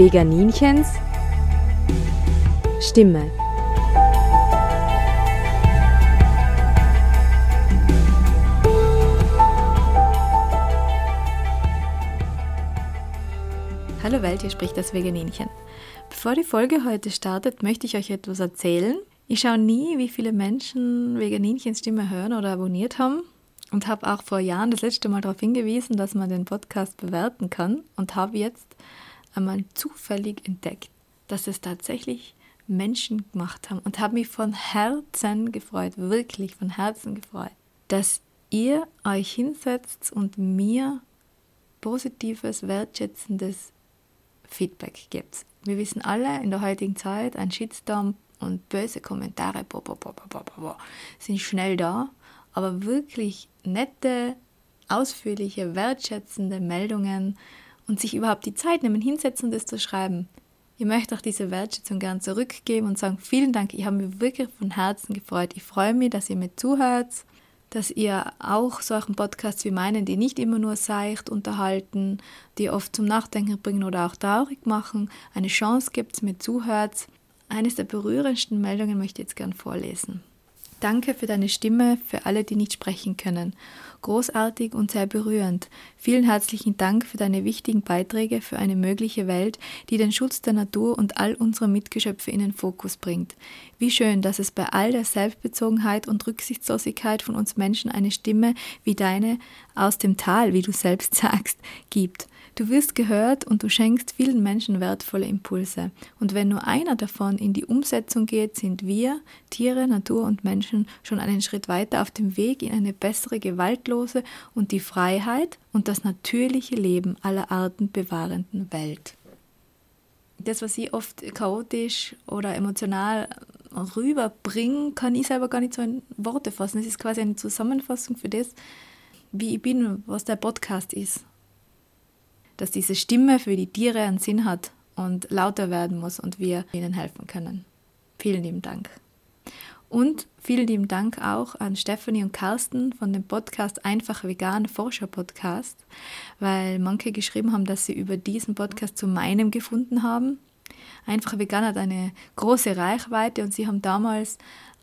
Veganinchens Stimme. Hallo Welt, hier spricht das Veganinchen. Bevor die Folge heute startet, möchte ich euch etwas erzählen. Ich schaue nie, wie viele Menschen Veganinchens Stimme hören oder abonniert haben und habe auch vor Jahren das letzte Mal darauf hingewiesen, dass man den Podcast bewerten kann und habe jetzt einmal zufällig entdeckt, dass es tatsächlich Menschen gemacht haben und habe mich von Herzen gefreut, wirklich von Herzen gefreut, dass ihr euch hinsetzt und mir positives, wertschätzendes Feedback gibt. Wir wissen alle in der heutigen Zeit, ein Shitstorm und böse Kommentare bo, bo, bo, sind schnell da aber wirklich nette, ausführliche, wertschätzende Meldungen und sich überhaupt die Zeit nehmen, hinsetzen und das zu schreiben. Ich möchte auch diese Wertschätzung gern zurückgeben und sagen, vielen Dank, ich habe mich wirklich von Herzen gefreut. Ich freue mich, dass ihr mir zuhört, dass ihr auch solchen Podcasts wie meinen, die nicht immer nur seicht unterhalten, die oft zum Nachdenken bringen oder auch traurig machen, eine Chance gibt, mir zuhört. Eines der berührendsten Meldungen möchte ich jetzt gern vorlesen. Danke für deine Stimme, für alle, die nicht sprechen können. Großartig und sehr berührend. Vielen herzlichen Dank für deine wichtigen Beiträge für eine mögliche Welt, die den Schutz der Natur und all unserer Mitgeschöpfe in den Fokus bringt. Wie schön, dass es bei all der Selbstbezogenheit und Rücksichtslosigkeit von uns Menschen eine Stimme wie deine aus dem Tal, wie du selbst sagst, gibt. Du wirst gehört und du schenkst vielen Menschen wertvolle Impulse. Und wenn nur einer davon in die Umsetzung geht, sind wir, Tiere, Natur und Menschen, schon einen Schritt weiter auf dem Weg in eine bessere, gewaltlose und die Freiheit und das natürliche Leben aller Arten bewahrenden Welt. Das, was ich oft chaotisch oder emotional rüberbringe, kann ich selber gar nicht so in Worte fassen. Es ist quasi eine Zusammenfassung für das, wie ich bin, was der Podcast ist dass diese Stimme für die Tiere einen Sinn hat und lauter werden muss und wir ihnen helfen können. Vielen lieben Dank. Und vielen lieben Dank auch an Stephanie und Carsten von dem Podcast Einfach Vegan Forscher Podcast, weil manche geschrieben haben, dass sie über diesen Podcast zu meinem gefunden haben. Einfach Vegan hat eine große Reichweite und sie haben damals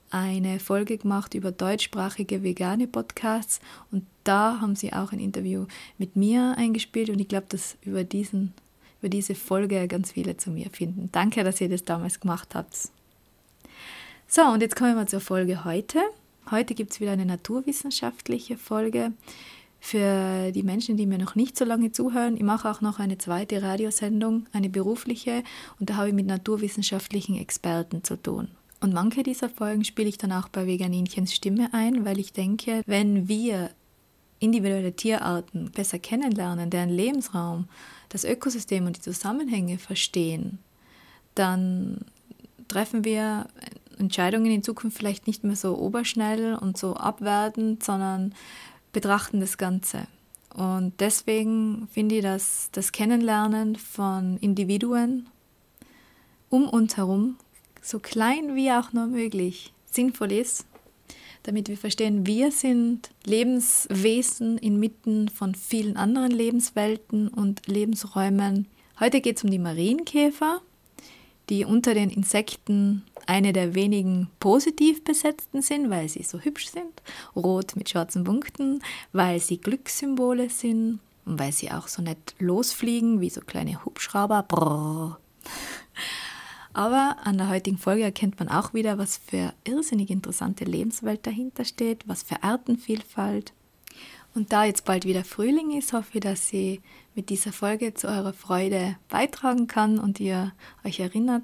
eine Folge gemacht über deutschsprachige vegane Podcasts und da haben sie auch ein Interview mit mir eingespielt und ich glaube, dass über, diesen, über diese Folge ganz viele zu mir finden. Danke, dass ihr das damals gemacht habt. So, und jetzt kommen wir zur Folge heute. Heute gibt es wieder eine naturwissenschaftliche Folge für die Menschen, die mir noch nicht so lange zuhören. Ich mache auch noch eine zweite Radiosendung, eine berufliche, und da habe ich mit naturwissenschaftlichen Experten zu tun. Und manche dieser Folgen spiele ich dann auch bei Veganinchens Stimme ein, weil ich denke, wenn wir individuelle Tierarten besser kennenlernen, deren Lebensraum, das Ökosystem und die Zusammenhänge verstehen, dann treffen wir Entscheidungen in Zukunft vielleicht nicht mehr so oberschnell und so abwertend, sondern betrachten das Ganze. Und deswegen finde ich, dass das Kennenlernen von Individuen um uns herum so klein wie auch nur möglich sinnvoll ist, damit wir verstehen, wir sind Lebenswesen inmitten von vielen anderen Lebenswelten und Lebensräumen. Heute geht es um die Marienkäfer, die unter den Insekten eine der wenigen positiv besetzten sind, weil sie so hübsch sind, rot mit schwarzen Punkten, weil sie Glückssymbole sind und weil sie auch so nett losfliegen wie so kleine Hubschrauber. Brrr. Aber an der heutigen Folge erkennt man auch wieder, was für irrsinnig interessante Lebenswelt dahinter steht, was für Artenvielfalt. Und da jetzt bald wieder Frühling ist, hoffe ich, dass sie mit dieser Folge zu eurer Freude beitragen kann und ihr euch erinnert,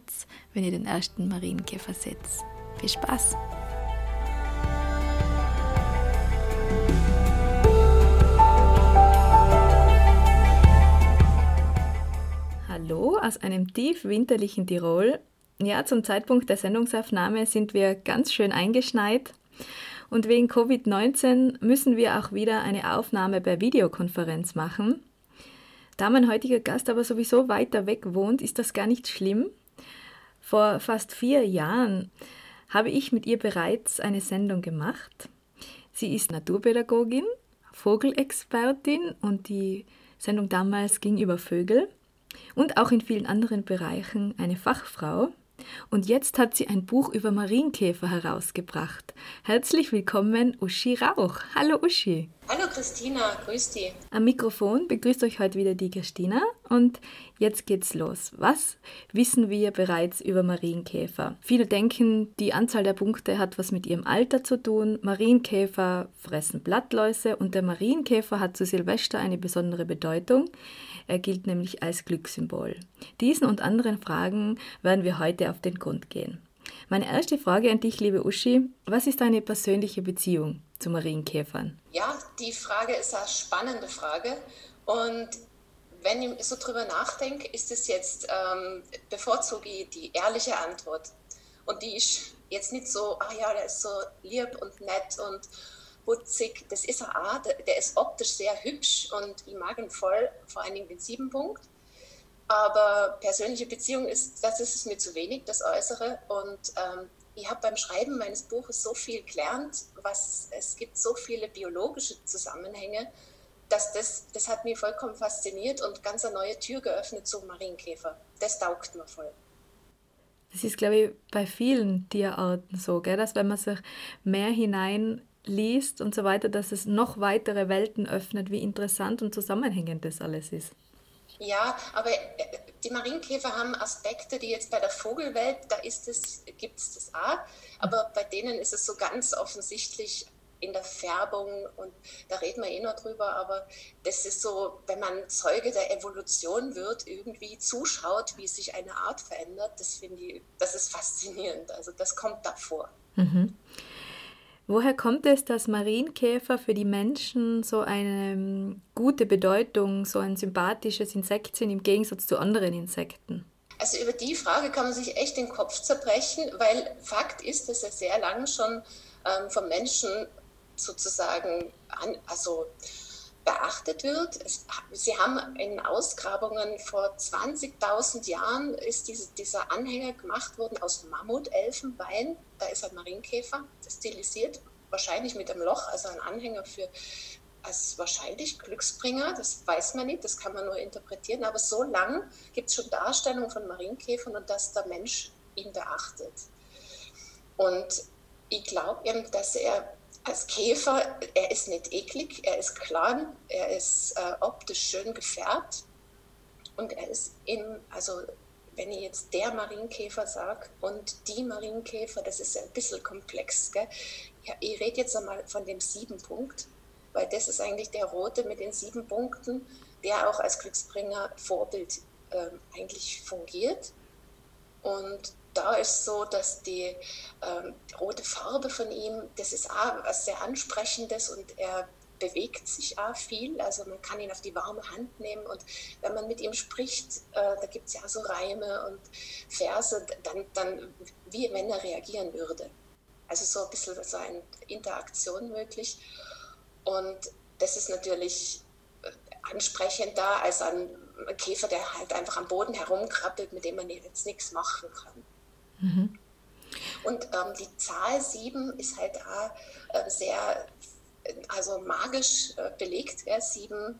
wenn ihr den ersten Marienkäfer seht. Viel Spaß! Hallo aus einem tief winterlichen Tirol. Ja, zum Zeitpunkt der Sendungsaufnahme sind wir ganz schön eingeschneit und wegen Covid-19 müssen wir auch wieder eine Aufnahme per Videokonferenz machen. Da mein heutiger Gast aber sowieso weiter weg wohnt, ist das gar nicht schlimm. Vor fast vier Jahren habe ich mit ihr bereits eine Sendung gemacht. Sie ist Naturpädagogin, Vogelexpertin und die Sendung damals ging über Vögel. Und auch in vielen anderen Bereichen eine Fachfrau. Und jetzt hat sie ein Buch über Marienkäfer herausgebracht. Herzlich willkommen, Uschi Rauch. Hallo Uschi. Hallo Christina, grüß dich. Am Mikrofon begrüßt euch heute wieder die Christina und jetzt geht's los. Was wissen wir bereits über Marienkäfer? Viele denken, die Anzahl der Punkte hat was mit ihrem Alter zu tun. Marienkäfer fressen Blattläuse und der Marienkäfer hat zu Silvester eine besondere Bedeutung. Er gilt nämlich als Glückssymbol. Diesen und anderen Fragen werden wir heute auf den Grund gehen. Meine erste Frage an dich, liebe Uschi, was ist deine persönliche Beziehung zu Marienkäfern? Ja, die Frage ist eine spannende Frage und wenn ich so drüber nachdenke, ist es jetzt, ähm, bevorzuge ich die ehrliche Antwort. Und die ist jetzt nicht so, ah ja, der ist so lieb und nett und putzig. Das ist er auch, der ist optisch sehr hübsch und ich mag ihn voll, vor allen Dingen den sieben Punkt. Aber persönliche Beziehung ist, das ist es mir zu wenig, das Äußere. Und ähm, ich habe beim Schreiben meines Buches so viel gelernt, was es gibt so viele biologische Zusammenhänge, dass das, das hat mich vollkommen fasziniert und ganz eine neue Tür geöffnet zum Marienkäfer. Das taugt mir voll. Das ist, glaube ich, bei vielen Tierarten so, gell? dass wenn man sich mehr hinein liest und so weiter, dass es noch weitere Welten öffnet, wie interessant und zusammenhängend das alles ist. Ja, aber äh, die Marienkäfer haben Aspekte, die jetzt bei der Vogelwelt, da ist es, gibt es das auch, aber bei denen ist es so ganz offensichtlich in der Färbung und da reden wir eh noch drüber, aber das ist so, wenn man Zeuge der Evolution wird, irgendwie zuschaut, wie sich eine Art verändert, das finde ich, das ist faszinierend. Also das kommt davor. Mhm. Woher kommt es, dass Marienkäfer für die Menschen so eine ähm, gute Bedeutung, so ein sympathisches Insekt sind im Gegensatz zu anderen Insekten? Also über die Frage kann man sich echt den Kopf zerbrechen, weil Fakt ist, dass er sehr lange schon ähm, vom Menschen sozusagen an, also beachtet wird. Es, sie haben in Ausgrabungen vor 20.000 Jahren ist diese, dieser Anhänger gemacht worden aus Mammutelfenbein. Da ist ein Marienkäfer stilisiert, wahrscheinlich mit einem Loch, also ein Anhänger für als wahrscheinlich Glücksbringer, das weiß man nicht, das kann man nur interpretieren, aber so lang gibt es schon Darstellungen von Marienkäfern und dass der Mensch ihn beachtet. Und ich glaube eben, dass er als Käfer, er ist nicht eklig, er ist klar, er ist äh, optisch schön gefärbt und er ist in, also wenn ich jetzt der Marienkäfer sage und die Marienkäfer, das ist ein bisschen komplex. Gell? Ja, ich rede jetzt einmal von dem sieben Punkt, weil das ist eigentlich der rote mit den sieben Punkten, der auch als Glücksbringer Vorbild äh, eigentlich fungiert. Und da ist so, dass die ähm, rote Farbe von ihm, das ist auch was sehr Ansprechendes und er bewegt sich auch viel. Also man kann ihn auf die warme Hand nehmen und wenn man mit ihm spricht, äh, da gibt es ja so Reime und Verse, dann, dann wie wenn er reagieren würde. Also so ein bisschen so eine Interaktion möglich. Und das ist natürlich äh, ansprechend da als ein Käfer, der halt einfach am Boden herumkrabbelt, mit dem man jetzt nichts machen kann. Mhm. Und ähm, die Zahl 7 ist halt auch äh, sehr, also magisch äh, belegt. Ja, 7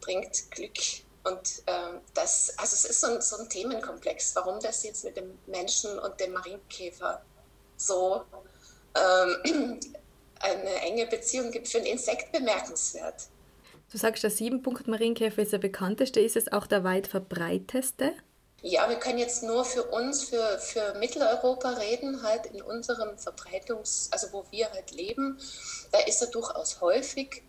bringt Glück. Und ähm, das, also es ist so ein, so ein, Themenkomplex, warum das jetzt mit dem Menschen und dem Marienkäfer so ähm, eine enge Beziehung gibt, für ein Insekt bemerkenswert. Du sagst, der Siebenpunkt-Marienkäfer ist der bekannteste. Ist es auch der weit verbreiteste? Ja, wir können jetzt nur für uns, für, für Mitteleuropa reden, halt in unserem Verbreitungs-, also wo wir halt leben. Da ist er durchaus häufig.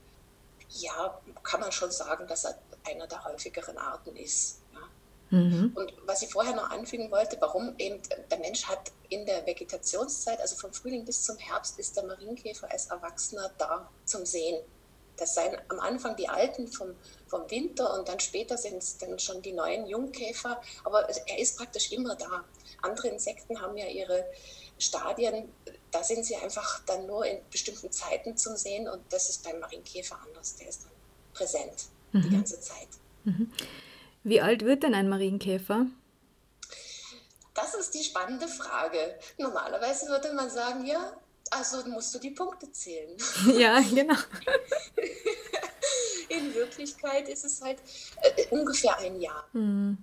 Ja, kann man schon sagen, dass er einer der häufigeren Arten ist. Ja. Mhm. Und was ich vorher noch anfügen wollte, warum eben der Mensch hat in der Vegetationszeit, also vom Frühling bis zum Herbst, ist der Marienkäfer als Erwachsener da zum Sehen. Das seien am Anfang die alten vom, vom Winter und dann später sind es dann schon die neuen Jungkäfer. Aber er ist praktisch immer da. Andere Insekten haben ja ihre Stadien, da sind sie einfach dann nur in bestimmten Zeiten zum Sehen und das ist beim Marienkäfer anders. Der ist dann präsent mhm. die ganze Zeit. Mhm. Wie alt wird denn ein Marienkäfer? Das ist die spannende Frage. Normalerweise würde man sagen, ja, also musst du die Punkte zählen. Ja, genau. In Wirklichkeit ist es halt äh, ungefähr ein Jahr. Mhm.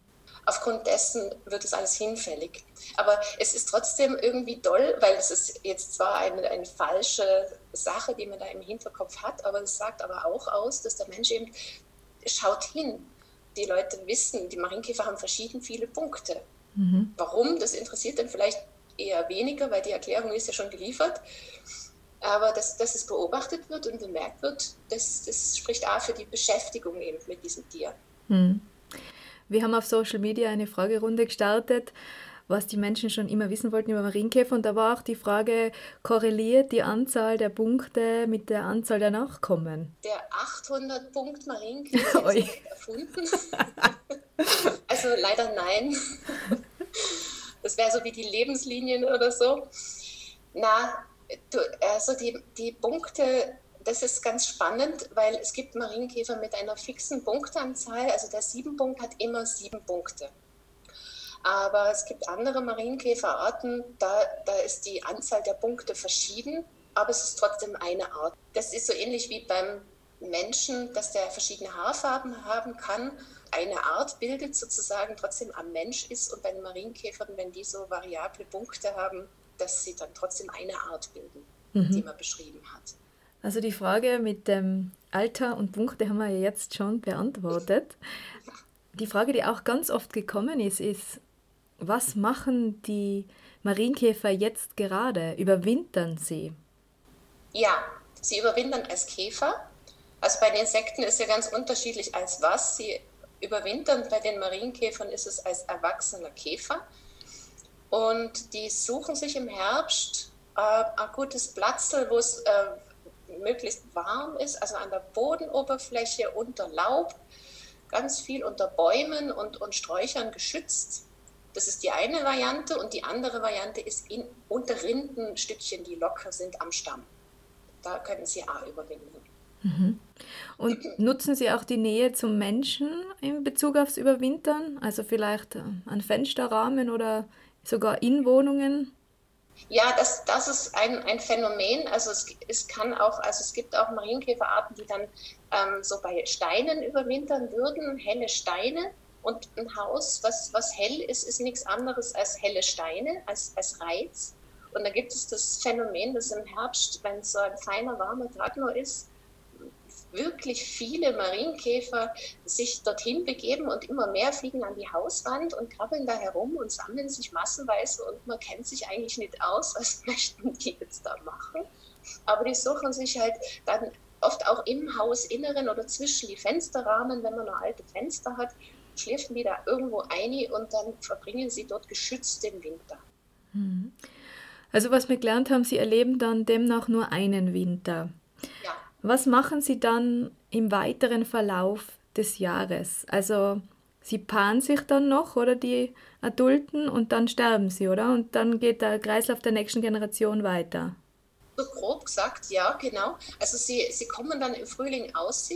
aufgrund dessen wird es alles hinfällig. Aber es ist trotzdem irgendwie toll, weil es ist jetzt zwar eine, eine falsche Sache, die man da im Hinterkopf hat, aber es sagt aber auch aus, dass der Mensch eben schaut hin. Die Leute wissen, die Marienkäfer haben verschieden viele Punkte. Mhm. Warum? Das interessiert dann vielleicht eher weniger, weil die Erklärung ist ja schon geliefert. Aber dass, dass es beobachtet wird und bemerkt wird, das, das spricht auch für die Beschäftigung eben mit diesem Tier. Mhm. Wir haben auf Social Media eine Fragerunde gestartet, was die Menschen schon immer wissen wollten über Marienkäfer. Und da war auch die Frage, korreliert die Anzahl der Punkte mit der Anzahl der Nachkommen? Der 800-Punkt-Marienkäfer ist erfunden. also leider nein. Das wäre so wie die Lebenslinien oder so. Na, du, also die, die Punkte das ist ganz spannend, weil es gibt Marienkäfer mit einer fixen Punktanzahl. Also der Siebenpunkt hat immer sieben Punkte. Aber es gibt andere Marienkäferarten, da, da ist die Anzahl der Punkte verschieden, aber es ist trotzdem eine Art. Das ist so ähnlich wie beim Menschen, dass der verschiedene Haarfarben haben kann. Eine Art bildet sozusagen trotzdem am Mensch ist und bei den Marienkäfern, wenn die so variable Punkte haben, dass sie dann trotzdem eine Art bilden, mhm. die man beschrieben hat. Also die Frage mit dem Alter und Punkte haben wir ja jetzt schon beantwortet. Die Frage, die auch ganz oft gekommen ist, ist, was machen die Marienkäfer jetzt gerade? Überwintern sie? Ja, sie überwintern als Käfer. Also bei den Insekten ist ja ganz unterschiedlich als was. Sie überwintern, bei den Marienkäfern ist es als erwachsener Käfer. Und die suchen sich im Herbst äh, ein gutes Platz, wo es äh, möglichst warm ist, also an der Bodenoberfläche unter Laub, ganz viel unter Bäumen und, und Sträuchern geschützt. Das ist die eine Variante und die andere Variante ist in, unter Rindenstückchen, die locker sind am Stamm. Da können Sie A überwinden. Und nutzen Sie auch die Nähe zum Menschen in Bezug aufs Überwintern? Also vielleicht äh, an Fensterrahmen oder sogar in Wohnungen? Ja, das, das ist ein, ein Phänomen. Also es, es kann auch, also es gibt auch Marienkäferarten, die dann ähm, so bei Steinen überwintern würden, helle Steine. Und ein Haus, was, was hell ist, ist nichts anderes als helle Steine, als, als Reiz. Und da gibt es das Phänomen, dass im Herbst, wenn es so ein feiner, warmer Tag nur ist, wirklich viele Marienkäfer sich dorthin begeben und immer mehr fliegen an die Hauswand und krabbeln da herum und sammeln sich massenweise und man kennt sich eigentlich nicht aus, was möchten die jetzt da machen. Aber die suchen sich halt dann oft auch im Hausinneren oder zwischen die Fensterrahmen, wenn man noch alte Fenster hat, schlürfen die da irgendwo ein und dann verbringen sie dort geschützt den Winter. Hm. Also was wir gelernt haben, Sie erleben dann demnach nur einen Winter. Ja. Was machen Sie dann im weiteren Verlauf des Jahres? Also Sie paaren sich dann noch, oder die Adulten, und dann sterben sie, oder? Und dann geht der Kreislauf der nächsten Generation weiter. So grob gesagt, ja, genau. Also sie, sie kommen dann im Frühling aus,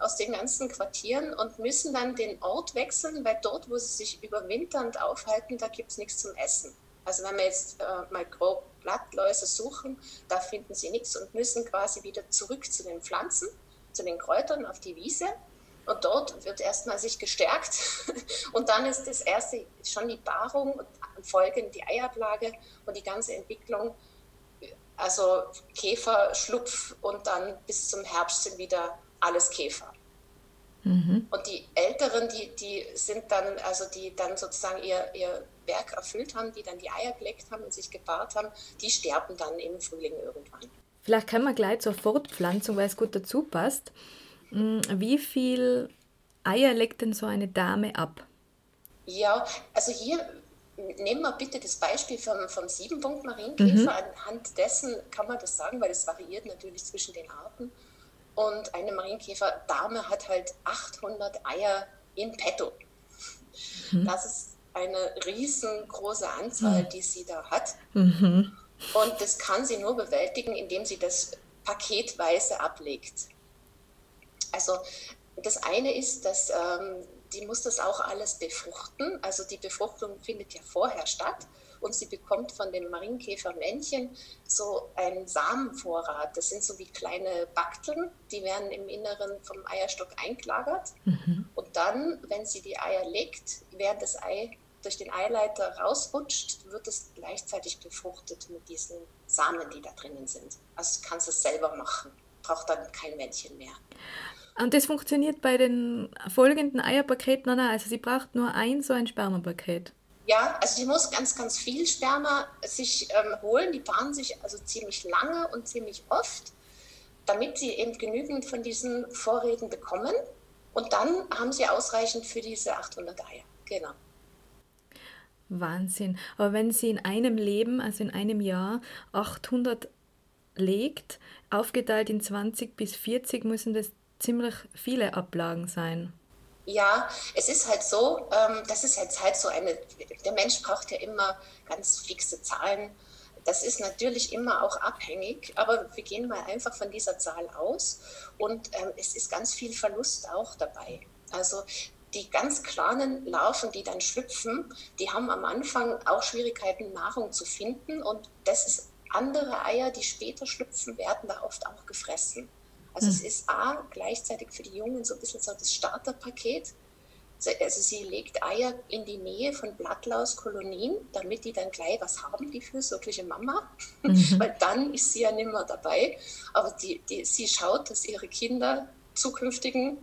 aus den ganzen Quartieren und müssen dann den Ort wechseln, weil dort, wo sie sich überwinternd aufhalten, da gibt es nichts zum Essen. Also wenn wir jetzt äh, mal grob Blattläuse suchen, da finden sie nichts und müssen quasi wieder zurück zu den Pflanzen, zu den Kräutern auf die Wiese. Und dort wird erstmal sich gestärkt. Und dann ist das erste schon die Paarung und folgend die Eiablage und die ganze Entwicklung. Also Käfer, Schlupf und dann bis zum Herbst sind wieder alles Käfer. Mhm. Und die Älteren, die, die sind dann, also die dann sozusagen ihr, ihr Werk erfüllt haben, die dann die Eier gelegt haben und sich gepaart haben, die sterben dann im Frühling irgendwann. Vielleicht können wir gleich zur Fortpflanzung, weil es gut dazu passt. Mm, wie viel Eier legt denn so eine Dame ab? Ja, also hier nehmen wir bitte das Beispiel vom, vom Siebenpunkt Marienkäfer. Mhm. Anhand dessen kann man das sagen, weil es variiert natürlich zwischen den Arten. Und eine Marienkäfer-Dame hat halt 800 Eier in petto. Mhm. Das ist eine riesengroße Anzahl, mhm. die sie da hat. Mhm. Und das kann sie nur bewältigen, indem sie das paketweise ablegt. Also das eine ist, dass ähm, die muss das auch alles befruchten. Also die Befruchtung findet ja vorher statt und sie bekommt von dem Marienkäfermännchen so einen Samenvorrat. Das sind so wie kleine Bakteln, die werden im Inneren vom Eierstock eingelagert. Mhm. Und dann, wenn sie die Eier legt, während das Ei durch den Eileiter rausrutscht, wird es gleichzeitig befruchtet mit diesen Samen, die da drinnen sind. Also du kannst es selber machen, braucht dann kein Männchen mehr. Und das funktioniert bei den folgenden Eierpaketen, nein, also sie braucht nur ein so ein Spermapaket. Ja, also die muss ganz, ganz viel Sperma sich ähm, holen. Die paaren sich also ziemlich lange und ziemlich oft, damit sie eben genügend von diesen Vorräten bekommen. Und dann haben sie ausreichend für diese 800 Eier. Genau. Wahnsinn. Aber wenn sie in einem Leben, also in einem Jahr, 800 legt, aufgeteilt in 20 bis 40, müssen das ziemlich viele Ablagen sein. Ja, es ist halt so, ähm, das ist jetzt halt so eine, der Mensch braucht ja immer ganz fixe Zahlen. Das ist natürlich immer auch abhängig, aber wir gehen mal einfach von dieser Zahl aus und ähm, es ist ganz viel Verlust auch dabei. Also die ganz kleinen Larven, die dann schlüpfen, die haben am Anfang auch Schwierigkeiten, Nahrung zu finden und das ist andere Eier, die später schlüpfen, werden da oft auch gefressen. Also mhm. es hm. ist A, gleichzeitig für die Jungen so ein bisschen so das Starterpaket. Also sie legt Eier in die Nähe von Blattlauskolonien, damit die dann gleich was haben, die fürsorgliche Mama. Mhm. Weil dann ist sie ja nicht mehr dabei. Aber die, die, sie schaut, dass ihre Kinder zukünftigen,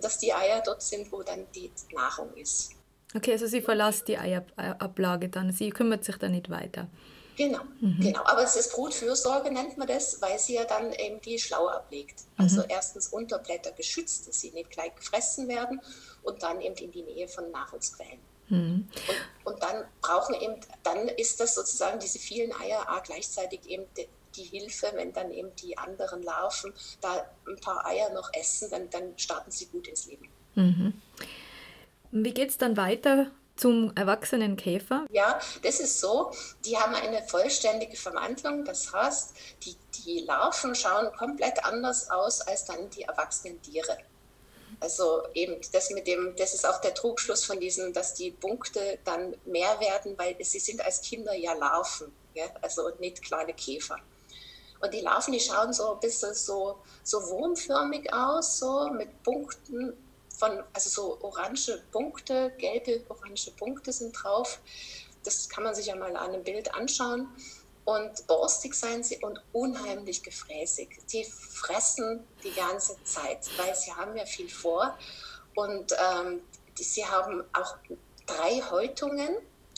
dass die Eier dort sind, wo dann die Nahrung ist. Okay, also sie verlässt die Eierablage dann. Sie kümmert sich dann nicht weiter. Genau, mhm. genau. Aber es ist Brutfürsorge, nennt man das, weil sie ja dann eben die Schlau ablegt. Also mhm. erstens unter Blätter geschützt, dass sie nicht gleich gefressen werden und dann eben in die Nähe von Nahrungsquellen. Mhm. Und, und, dann brauchen eben, dann ist das sozusagen diese vielen Eier auch gleichzeitig eben die, Hilfe, wenn dann eben die anderen Larven da ein paar Eier noch essen, dann, dann starten sie gut ins Leben. Mhm. Wie geht es dann weiter zum erwachsenen Käfer? Ja, das ist so. Die haben eine vollständige Verwandlung. Das heißt, die, die Larven schauen komplett anders aus als dann die erwachsenen Tiere. Also eben das mit dem, das ist auch der Trugschluss von diesen, dass die Punkte dann mehr werden, weil sie sind als Kinder ja Larven, ja? also nicht kleine Käfer. Und die Larven, die schauen so ein bisschen so, so wurmförmig aus, so mit Punkten von, also so orange Punkte, gelbe orange Punkte sind drauf. Das kann man sich ja mal an einem Bild anschauen. Und borstig seien sie und unheimlich gefräßig. Die fressen die ganze Zeit, weil sie haben ja viel vor. Und ähm, die, sie haben auch drei Häutungen,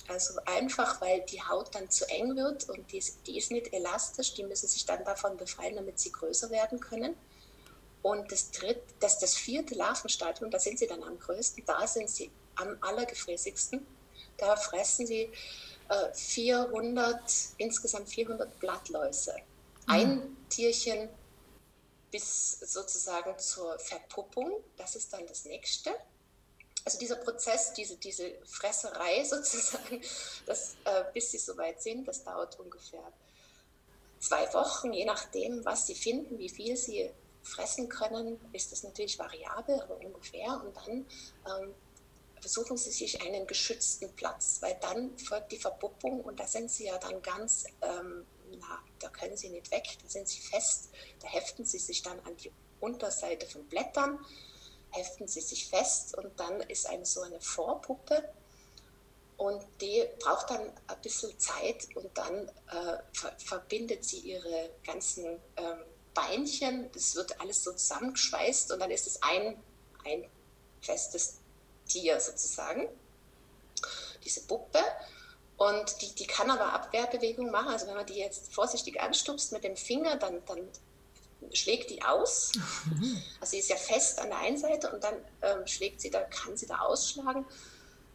also einfach, weil die Haut dann zu eng wird und die, die ist nicht elastisch, die müssen sich dann davon befreien, damit sie größer werden können. Und das, dritte, das, das vierte Larvenstadium, da sind sie dann am größten, da sind sie am allergefräßigsten. Da fressen sie äh, 400, insgesamt 400 Blattläuse. Mhm. Ein Tierchen bis sozusagen zur Verpuppung, das ist dann das nächste. Also dieser Prozess, diese, diese Fresserei sozusagen, das, äh, bis sie soweit sind, das dauert ungefähr zwei Wochen, je nachdem, was sie finden, wie viel sie fressen können, ist das natürlich variabel, aber ungefähr. Und dann ähm, versuchen sie sich einen geschützten Platz, weil dann folgt die Verpuppung und da sind sie ja dann ganz, ähm, na, da können sie nicht weg, da sind sie fest, da heften sie sich dann an die Unterseite von Blättern, heften sie sich fest und dann ist eine so eine Vorpuppe und die braucht dann ein bisschen Zeit und dann äh, ver verbindet sie ihre ganzen ähm, Beinchen, das wird alles so zusammengeschweißt und dann ist es ein, ein festes Tier sozusagen, diese Puppe. Und die, die kann aber Abwehrbewegungen machen. Also wenn man die jetzt vorsichtig anstupst mit dem Finger, dann, dann schlägt die aus. Mhm. Also sie ist ja fest an der einen Seite und dann ähm, schlägt sie, da kann sie da ausschlagen.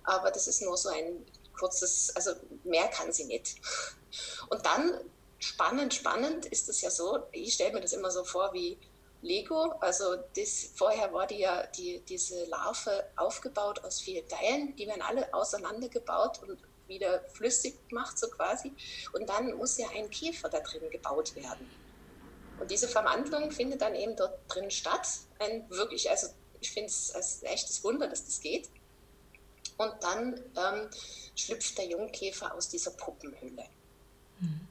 Aber das ist nur so ein kurzes, also mehr kann sie nicht. Und dann spannend, spannend ist es ja so, ich stelle mir das immer so vor wie Lego. Also das, vorher war die ja die, diese Larve aufgebaut aus vier Teilen, die werden alle auseinandergebaut und wieder flüssig gemacht, so quasi. Und dann muss ja ein Käfer da drin gebaut werden. Und diese Verwandlung findet dann eben dort drin statt. Ein wirklich, also ich finde es als echtes Wunder, dass das geht. Und dann ähm, schlüpft der Jungkäfer aus dieser Puppenhülle. Mhm.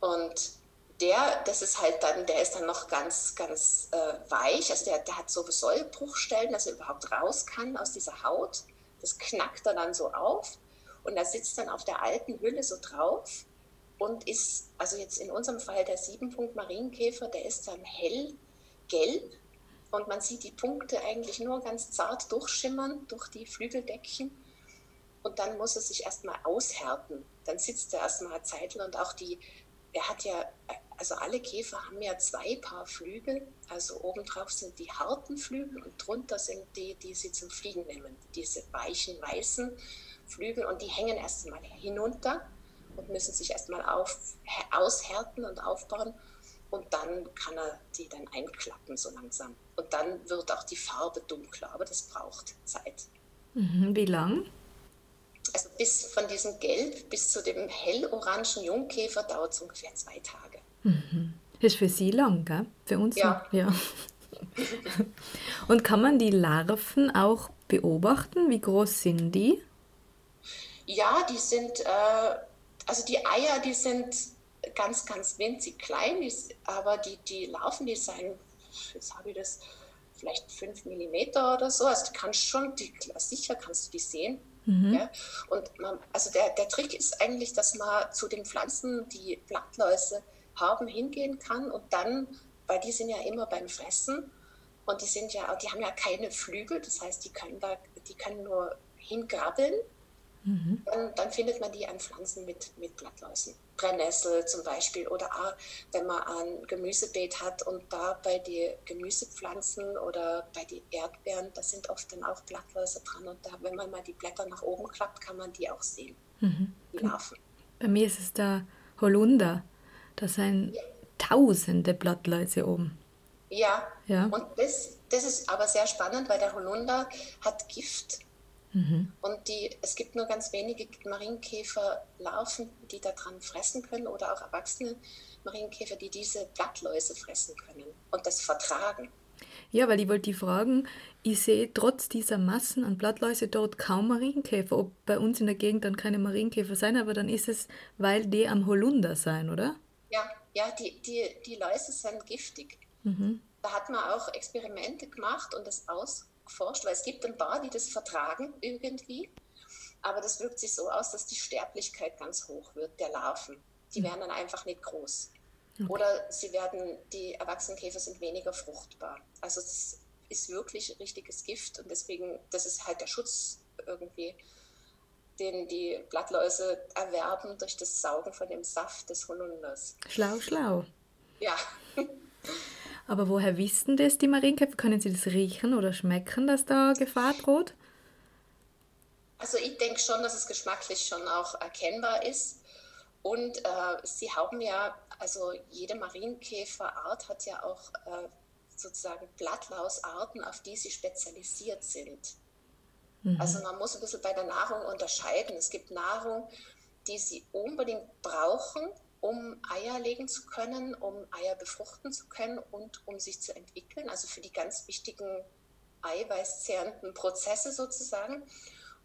Und der, das ist halt dann, der ist dann noch ganz, ganz äh, weich. Also der, der hat so Sollbruchstellen, dass er überhaupt raus kann aus dieser Haut. Das knackt er dann so auf und er sitzt dann auf der alten Hülle so drauf und ist, also jetzt in unserem Fall der Siebenpunkt Marienkäfer, der ist dann hellgelb. Und man sieht die Punkte eigentlich nur ganz zart durchschimmern durch die Flügeldeckchen. Und dann muss er sich erstmal aushärten. Dann sitzt er erstmal eine Zeit und auch die, er hat ja, also alle Käfer haben ja zwei Paar Flügel, also obendrauf sind die harten Flügel und drunter sind die, die sie zum Fliegen nehmen, diese weichen, weißen Flügel. Und die hängen erstmal hinunter und müssen sich erstmal auf, aushärten und aufbauen und dann kann er die dann einklappen so langsam. Und dann wird auch die Farbe dunkler, aber das braucht Zeit. Mhm, wie lang? Also bis von diesem Gelb bis zu dem hellorangen Jungkäfer dauert es ungefähr zwei Tage. Mhm. Das ist für Sie lang, gell? Für uns? Ja. ja. Und kann man die Larven auch beobachten? Wie groß sind die? Ja, die sind, äh, also die Eier, die sind ganz, ganz winzig klein, die, aber die, die Larven, die sind, jetzt habe ich das, vielleicht fünf Millimeter oder so. Also du kannst schon, die, sicher kannst du die sehen. Mhm. Ja? Und man, also der, der Trick ist eigentlich, dass man zu den Pflanzen, die Blattläuse haben, hingehen kann und dann, weil die sind ja immer beim Fressen und die sind ja, die haben ja keine Flügel, das heißt, die können da, die können nur hingrabbeln. Mhm. Dann, dann, findet man die an Pflanzen mit, mit Blattläusen. Brennnessel zum Beispiel oder auch, wenn man ein Gemüsebeet hat und da bei den Gemüsepflanzen oder bei den Erdbeeren, da sind oft dann auch Blattläuse dran und da, wenn man mal die Blätter nach oben klappt, kann man die auch sehen, mhm. die Larven. Bei mir ist es der Holunder, da sind ja. tausende Blattläuse oben. Ja, ja. und das, das ist aber sehr spannend, weil der Holunder hat Gift Mhm. Und die, es gibt nur ganz wenige Marienkäferlarven, die daran fressen können oder auch erwachsene Marienkäfer, die diese Blattläuse fressen können und das vertragen. Ja, weil ich wollte die fragen, ich sehe trotz dieser Massen an Blattläuse dort kaum Marienkäfer. Ob bei uns in der Gegend dann keine Marienkäfer sein, aber dann ist es, weil die am Holunder sein, oder? Ja, ja die, die, die Läuse sind giftig. Mhm. Da hat man auch Experimente gemacht und das aus, geforscht, weil es gibt ein paar, die das vertragen irgendwie. Aber das wirkt sich so aus, dass die Sterblichkeit ganz hoch wird der Larven. Die hm. werden dann einfach nicht groß. Okay. Oder sie werden, die Erwachsenenkäfer sind weniger fruchtbar. Also es ist wirklich richtiges Gift und deswegen, das ist halt der Schutz irgendwie, den die Blattläuse erwerben durch das Saugen von dem Saft des Holunders. Schlau, schlau. Ja. Aber woher wissen das die Marienkäfer? Können sie das riechen oder schmecken, dass da Gefahr droht? Also ich denke schon, dass es geschmacklich schon auch erkennbar ist. Und äh, sie haben ja, also jede Marienkäferart hat ja auch äh, sozusagen Blattlausarten, auf die sie spezialisiert sind. Mhm. Also man muss ein bisschen bei der Nahrung unterscheiden. Es gibt Nahrung, die sie unbedingt brauchen, um Eier legen zu können, um Eier befruchten zu können und um sich zu entwickeln, also für die ganz wichtigen eiweißzehrenden Prozesse sozusagen.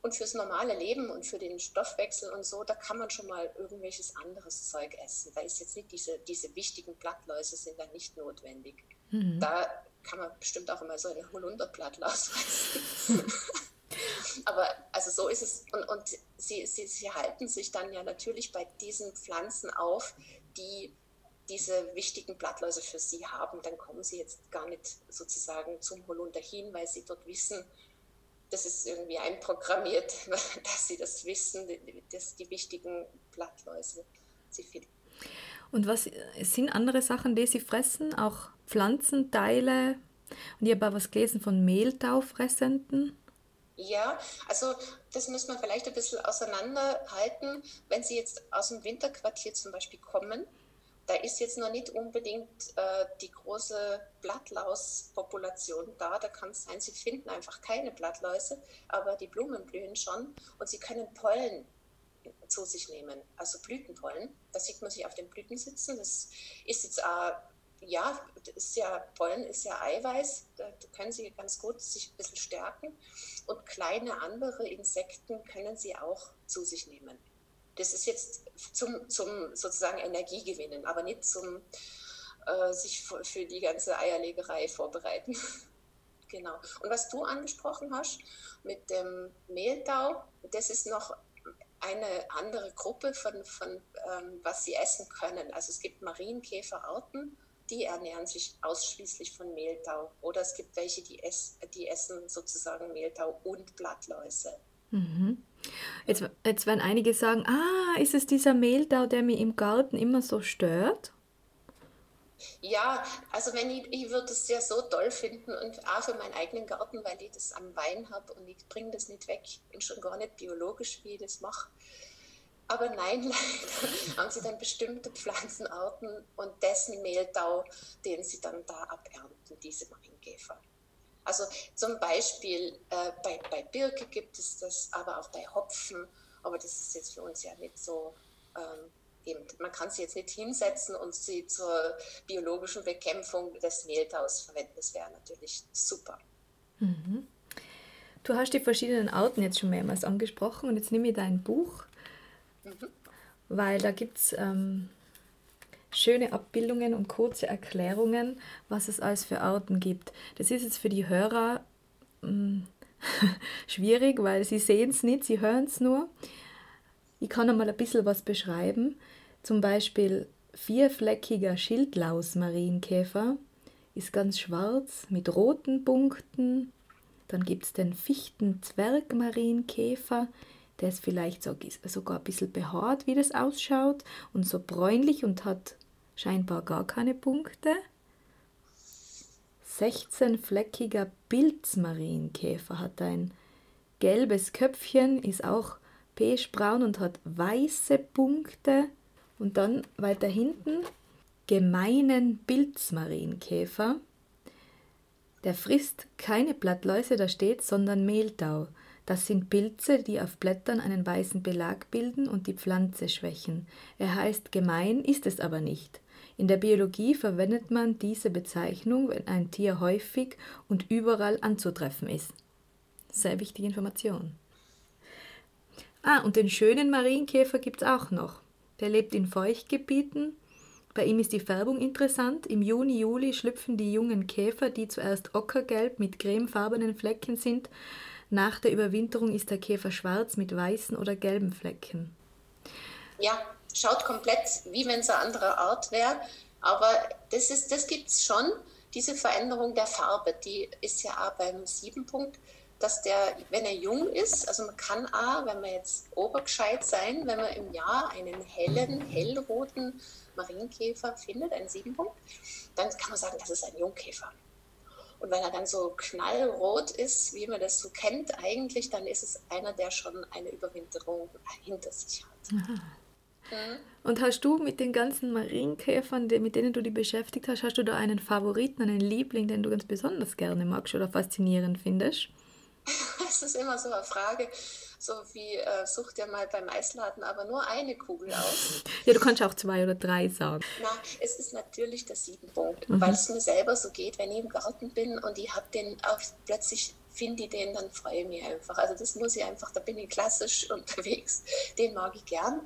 Und fürs normale Leben und für den Stoffwechsel und so, da kann man schon mal irgendwelches anderes Zeug essen. Da ist jetzt nicht diese, diese wichtigen Blattläuse sind da nicht notwendig. Mhm. Da kann man bestimmt auch immer so eine Holunderblattlaus fressen. Aber also so ist es. Und, und sie, sie, sie halten sich dann ja natürlich bei diesen Pflanzen auf, die diese wichtigen Blattläuse für sie haben. Dann kommen sie jetzt gar nicht sozusagen zum Holunder hin, weil sie dort wissen, das ist irgendwie einprogrammiert, dass sie das wissen, dass die wichtigen Blattläuse sie finden. Und was sind andere Sachen, die sie fressen? Auch Pflanzenteile? Und ich habe auch was gelesen von Mehltaufressenden. Ja, also das muss man vielleicht ein bisschen auseinanderhalten. Wenn Sie jetzt aus dem Winterquartier zum Beispiel kommen, da ist jetzt noch nicht unbedingt äh, die große Blattlauspopulation da. Da kann es sein, Sie finden einfach keine Blattläuse, aber die Blumen blühen schon und Sie können Pollen zu sich nehmen, also Blütenpollen. Da sieht man sich auf den Blüten sitzen. Das ist jetzt auch ja, ist ja, Pollen ist ja Eiweiß, da können sie ganz gut sich ein bisschen stärken. Und kleine andere Insekten können sie auch zu sich nehmen. Das ist jetzt zum, zum sozusagen Energiegewinnen, aber nicht zum äh, sich für die ganze Eierlegerei vorbereiten. genau. Und was du angesprochen hast mit dem Mehltau, das ist noch eine andere Gruppe von, von ähm, was sie essen können. Also es gibt Marienkäferarten, die ernähren sich ausschließlich von Mehltau. Oder es gibt welche, die, ess, die essen sozusagen Mehltau und Blattläuse. Mhm. Jetzt, jetzt werden einige sagen, ah, ist es dieser Mehltau, der mir im Garten immer so stört? Ja, also wenn ich, ich würde es ja so toll finden und auch für meinen eigenen Garten, weil ich das am Wein habe und ich bringe das nicht weg und schon gar nicht biologisch, wie ich das mache. Aber nein, leider haben sie dann bestimmte Pflanzenarten und dessen Mehltau, den sie dann da abernten, diese Marienkäfer. Also zum Beispiel äh, bei, bei Birke gibt es das, aber auch bei Hopfen. Aber das ist jetzt für uns ja nicht so ähm, eben, man kann sie jetzt nicht hinsetzen und sie zur biologischen Bekämpfung des Mehltaus verwenden. Das wäre natürlich super. Mhm. Du hast die verschiedenen Arten jetzt schon mehrmals angesprochen und jetzt nehme ich dein Buch, weil da gibt es ähm, schöne Abbildungen und kurze Erklärungen, was es alles für Arten gibt. Das ist jetzt für die Hörer mh, schwierig, weil sie sehen es nicht, sie hören es nur. Ich kann einmal ein bisschen was beschreiben. Zum Beispiel vierfleckiger Schildlaus-Marienkäfer ist ganz schwarz mit roten Punkten. Dann gibt es den Fichten-Zwergmarienkäfer, der ist vielleicht sogar ein bisschen behaart, wie das ausschaut, und so bräunlich und hat scheinbar gar keine Punkte. 16-fleckiger Pilzmarienkäfer hat ein gelbes Köpfchen, ist auch beigebraun und hat weiße Punkte. Und dann weiter hinten gemeinen Pilzmarienkäfer. Der frisst keine Blattläuse, da steht, sondern Mehltau. Das sind Pilze, die auf Blättern einen weißen Belag bilden und die Pflanze schwächen. Er heißt gemein, ist es aber nicht. In der Biologie verwendet man diese Bezeichnung, wenn ein Tier häufig und überall anzutreffen ist. Sehr wichtige Information. Ah, und den schönen Marienkäfer gibt es auch noch. Der lebt in Feuchtgebieten. Bei ihm ist die Färbung interessant. Im Juni, Juli schlüpfen die jungen Käfer, die zuerst ockergelb mit cremefarbenen Flecken sind. Nach der Überwinterung ist der Käfer schwarz mit weißen oder gelben Flecken. Ja, schaut komplett wie wenn es eine andere Art wäre. Aber das, das gibt es schon, diese Veränderung der Farbe. Die ist ja auch beim Siebenpunkt dass der, wenn er jung ist, also man kann auch, wenn man jetzt obergescheit sein, wenn man im Jahr einen hellen, hellroten Marienkäfer findet, einen Siebenpunkt, dann kann man sagen, das ist ein Jungkäfer. Und wenn er dann so knallrot ist, wie man das so kennt eigentlich, dann ist es einer, der schon eine Überwinterung hinter sich hat. Mhm. Und hast du mit den ganzen Marienkäfern, mit denen du dich beschäftigt hast, hast du da einen Favoriten, einen Liebling, den du ganz besonders gerne magst oder faszinierend findest? Es ist immer so eine Frage, so wie äh, sucht ja mal beim Eisladen aber nur eine Kugel aus. Ja, du kannst auch zwei oder drei sagen. Na, es ist natürlich der Siebenpunkt, mhm. weil es mir selber so geht, wenn ich im Garten bin und ich habe den auch plötzlich finde ich den, dann freue ich mich einfach. Also das muss ich einfach, da bin ich klassisch unterwegs, den mag ich gern.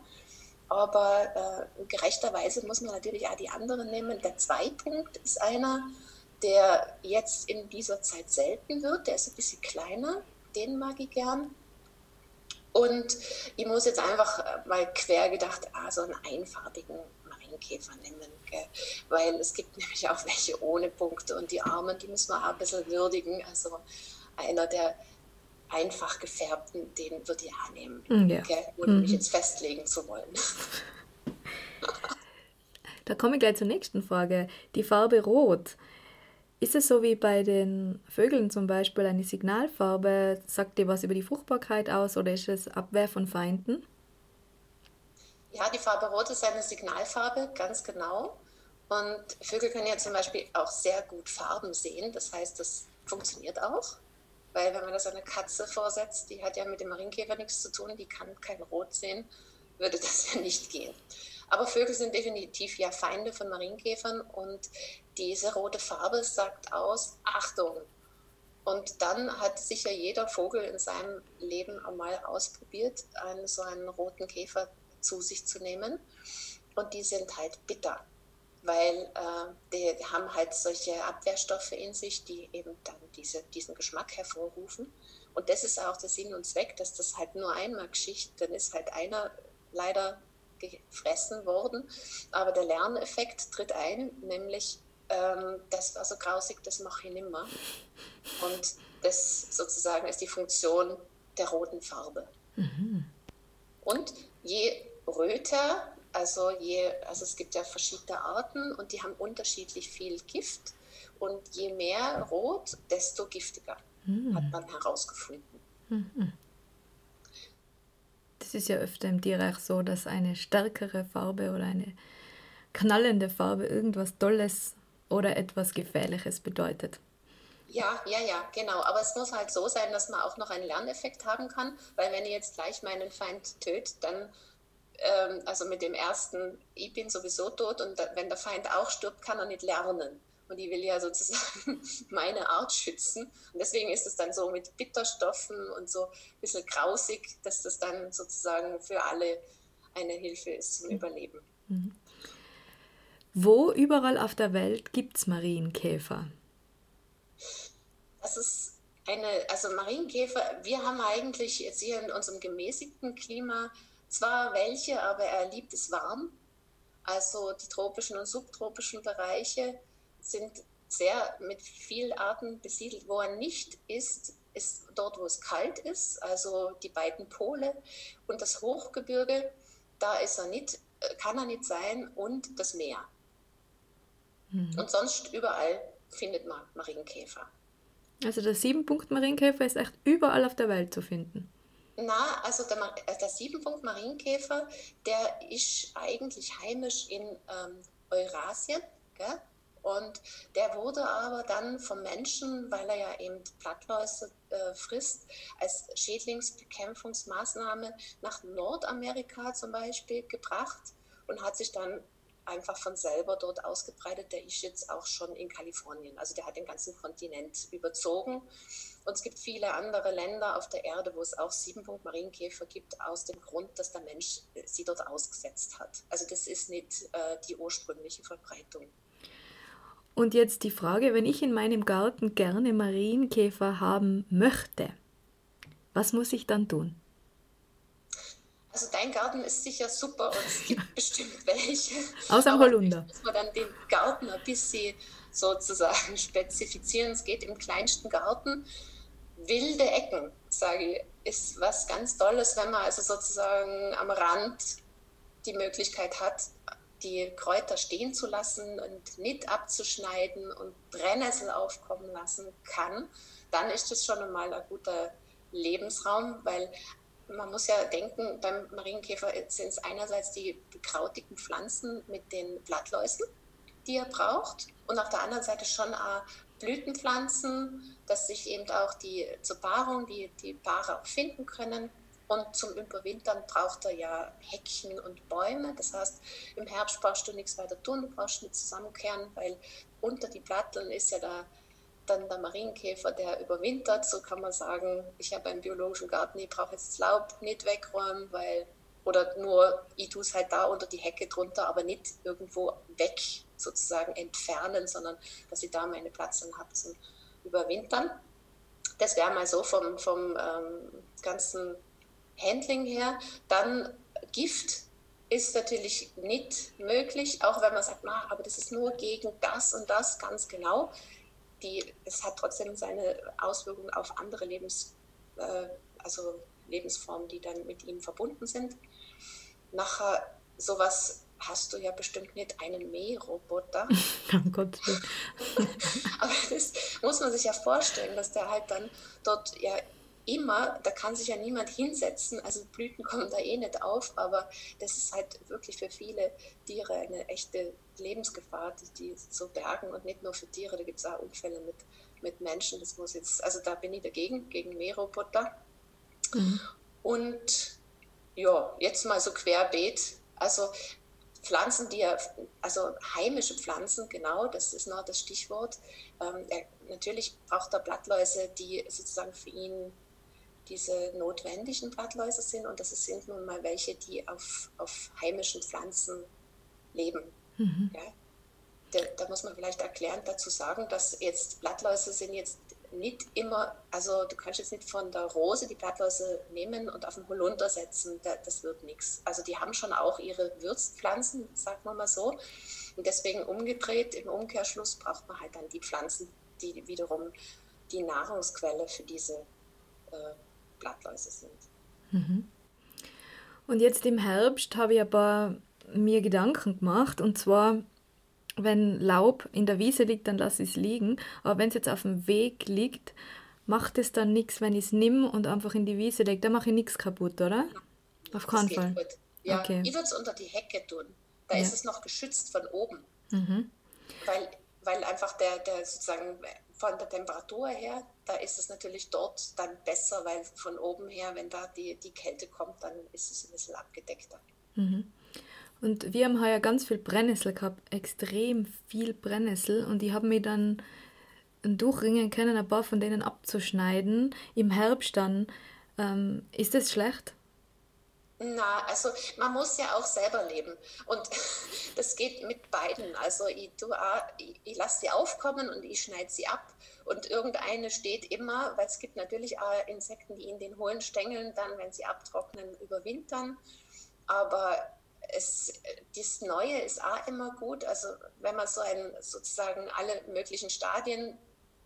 Aber äh, gerechterweise muss man natürlich auch die anderen nehmen. Der Zweipunkt ist einer, der jetzt in dieser Zeit selten wird. Der ist ein bisschen kleiner, den mag ich gern. Und ich muss jetzt einfach mal quer gedacht, ah, so einen einfarbigen Marienkäfer nehmen. Gell? Weil es gibt nämlich auch welche ohne Punkte und die Armen, die müssen wir auch ein bisschen würdigen. Also einer der einfach gefärbten, den würde ich auch nehmen, mm, ja. gell? ohne mhm. mich jetzt festlegen zu wollen. Da komme ich gleich zur nächsten Frage. Die Farbe Rot. Ist es so wie bei den Vögeln zum Beispiel eine Signalfarbe? Sagt dir was über die Fruchtbarkeit aus oder ist es Abwehr von Feinden? Ja, die Farbe Rot ist eine Signalfarbe, ganz genau. Und Vögel können ja zum Beispiel auch sehr gut Farben sehen. Das heißt, das funktioniert auch. Weil wenn man das einer Katze vorsetzt, die hat ja mit dem Marienkäfer nichts zu tun, die kann kein Rot sehen, würde das ja nicht gehen. Aber Vögel sind definitiv ja Feinde von Marienkäfern und diese rote Farbe sagt aus, Achtung. Und dann hat sicher jeder Vogel in seinem Leben einmal ausprobiert, einen, so einen roten Käfer zu sich zu nehmen. Und die sind halt bitter, weil äh, die, haben halt solche Abwehrstoffe in sich, die eben dann diese, diesen Geschmack hervorrufen. Und das ist auch der Sinn und Zweck, dass das halt nur einmal geschieht. Dann ist halt einer leider gefressen worden. Aber der Lerneffekt tritt ein, nämlich ähm, das war so grausig, das mache ich nicht mehr. Und das sozusagen ist die Funktion der roten Farbe. Mhm. Und je röter, also, je, also es gibt ja verschiedene Arten und die haben unterschiedlich viel Gift. Und je mehr rot, desto giftiger, mhm. hat man herausgefunden. Mhm. Das ist ja öfter im Tierreich so, dass eine stärkere Farbe oder eine knallende Farbe irgendwas Tolles oder etwas Gefährliches bedeutet. Ja, ja, ja, genau. Aber es muss halt so sein, dass man auch noch einen Lerneffekt haben kann, weil wenn ich jetzt gleich meinen Feind tötet, dann, ähm, also mit dem ersten, ich bin sowieso tot und wenn der Feind auch stirbt, kann er nicht lernen. Und ich will ja sozusagen meine Art schützen. Und deswegen ist es dann so mit Bitterstoffen und so ein bisschen grausig, dass das dann sozusagen für alle eine Hilfe ist zum mhm. Überleben. Mhm. Wo überall auf der Welt gibt es Marienkäfer? Das ist eine, also Marienkäfer, wir haben eigentlich jetzt hier in unserem gemäßigten Klima zwar welche, aber er liebt es warm. Also die tropischen und subtropischen Bereiche sind sehr mit vielen Arten besiedelt. Wo er nicht ist, ist dort, wo es kalt ist, also die beiden Pole und das Hochgebirge, da ist er nicht, kann er nicht sein und das Meer. Mhm. Und sonst überall findet man Marienkäfer. Also der Siebenpunkt-Marienkäfer ist echt überall auf der Welt zu finden. Na, also der, äh, der Siebenpunkt-Marienkäfer, der ist eigentlich heimisch in ähm, Eurasien. Gell? Und der wurde aber dann vom Menschen, weil er ja eben Blattläuse äh, frisst, als Schädlingsbekämpfungsmaßnahme nach Nordamerika zum Beispiel gebracht und hat sich dann einfach von selber dort ausgebreitet. Der ist jetzt auch schon in Kalifornien. Also der hat den ganzen Kontinent überzogen. Und es gibt viele andere Länder auf der Erde, wo es auch Siebenpunkt Marienkäfer gibt, aus dem Grund, dass der Mensch sie dort ausgesetzt hat. Also das ist nicht äh, die ursprüngliche Verbreitung. Und jetzt die Frage, wenn ich in meinem Garten gerne Marienkäfer haben möchte, was muss ich dann tun? Also dein Garten ist sicher super und es gibt bestimmt welche. Außer am Holunder. Muss man dann den Garten ein bisschen sozusagen spezifizieren. Es geht im kleinsten Garten. Wilde Ecken, sage ich, ist was ganz Tolles, wenn man also sozusagen am Rand die Möglichkeit hat, die Kräuter stehen zu lassen und nicht abzuschneiden und Brennnessel aufkommen lassen kann, dann ist das schon einmal ein guter Lebensraum, weil man muss ja denken, beim Marienkäfer sind es einerseits die bekrautigen Pflanzen mit den Blattläusen, die er braucht, und auf der anderen Seite schon auch Blütenpflanzen, dass sich eben auch die zur Paarung, die, die Paare auch finden können. Und zum Überwintern braucht er ja Heckchen und Bäume. Das heißt, im Herbst brauchst du nichts weiter tun, du brauchst nicht zusammenkehren, weil unter die Platteln ist ja da dann der Marienkäfer, der überwintert, so kann man sagen, ich habe einen biologischen Garten, ich brauche jetzt das Laub nicht wegräumen, weil, oder nur, ich tue es halt da unter die Hecke drunter, aber nicht irgendwo weg sozusagen entfernen, sondern dass ich da meine Platzeln habe zum Überwintern. Das wäre mal so vom, vom ähm, ganzen Handling her. Dann Gift ist natürlich nicht möglich, auch wenn man sagt, na, aber das ist nur gegen das und das ganz genau die, es hat trotzdem seine Auswirkungen auf andere Lebens, äh, also Lebensformen, die dann mit ihm verbunden sind. Nachher sowas hast du ja bestimmt nicht einen Mähroboter. Oh Gott. Aber das muss man sich ja vorstellen, dass der halt dann dort ja immer, da kann sich ja niemand hinsetzen, also Blüten kommen da eh nicht auf, aber das ist halt wirklich für viele Tiere eine echte Lebensgefahr, die, die so bergen und nicht nur für Tiere, da gibt es auch Unfälle mit, mit Menschen, das muss jetzt, also da bin ich dagegen, gegen Mähroboter. Mhm. Und ja, jetzt mal so querbeet, also Pflanzen, die ja, also heimische Pflanzen, genau, das ist noch das Stichwort. Ähm, er, natürlich braucht er Blattläuse, die sozusagen für ihn diese notwendigen Blattläuse sind und das sind nun mal welche, die auf, auf heimischen Pflanzen leben. Mhm. Ja? Da, da, muss man vielleicht erklärend dazu sagen, dass jetzt Blattläuse sind jetzt nicht immer, also du kannst jetzt nicht von der Rose die Blattläuse nehmen und auf den Holunder setzen, das wird nichts. Also die haben schon auch ihre Würzpflanzen, sagen wir mal so. Und deswegen umgedreht, im Umkehrschluss braucht man halt dann die Pflanzen, die wiederum die Nahrungsquelle für diese äh, Blattläuse sind. Mhm. Und jetzt im Herbst habe ich aber mir Gedanken gemacht und zwar wenn Laub in der Wiese liegt, dann lasse ich es liegen. Aber wenn es jetzt auf dem Weg liegt, macht es dann nichts, wenn ich es nehme und einfach in die Wiese lege. Da mache ich nichts kaputt, oder? Auf keinen Fall. Gut. Ja, okay. ich würde es unter die Hecke tun. Da ja. ist es noch geschützt von oben. Mhm. Weil, weil einfach der, der sozusagen von der Temperatur her, da ist es natürlich dort dann besser, weil von oben her, wenn da die, die Kälte kommt, dann ist es ein bisschen abgedeckter. Mhm. Und wir haben heuer ganz viel Brennnessel gehabt, extrem viel Brennnessel. Und ich habe mir dann durchringen können, ein paar von denen abzuschneiden. Im Herbst dann. Ähm, ist das schlecht? Na, also man muss ja auch selber leben. Und das geht mit beiden. Also ich, ich, ich lasse sie aufkommen und ich schneide sie ab. Und irgendeine steht immer, weil es gibt natürlich auch Insekten, die in den hohlen Stängeln dann, wenn sie abtrocknen, überwintern. Aber es, das Neue ist auch immer gut. Also wenn man so ein, sozusagen alle möglichen Stadien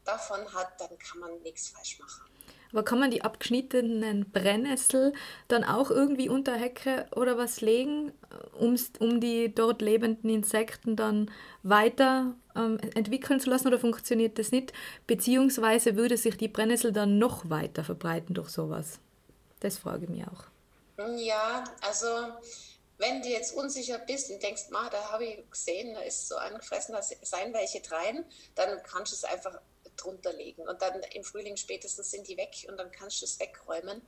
davon hat, dann kann man nichts falsch machen. Aber kann man die abgeschnittenen Brennnessel dann auch irgendwie unter Hecke oder was legen, um die dort lebenden Insekten dann weiter ähm, entwickeln zu lassen oder funktioniert das nicht? Beziehungsweise würde sich die Brennnessel dann noch weiter verbreiten durch sowas? Das frage ich mich auch. Ja, also wenn du jetzt unsicher bist und denkst, da habe ich gesehen, da ist so angefressen, da seien welche drein, dann kannst du es einfach drunter legen. Und dann im Frühling spätestens sind die weg und dann kannst du es wegräumen.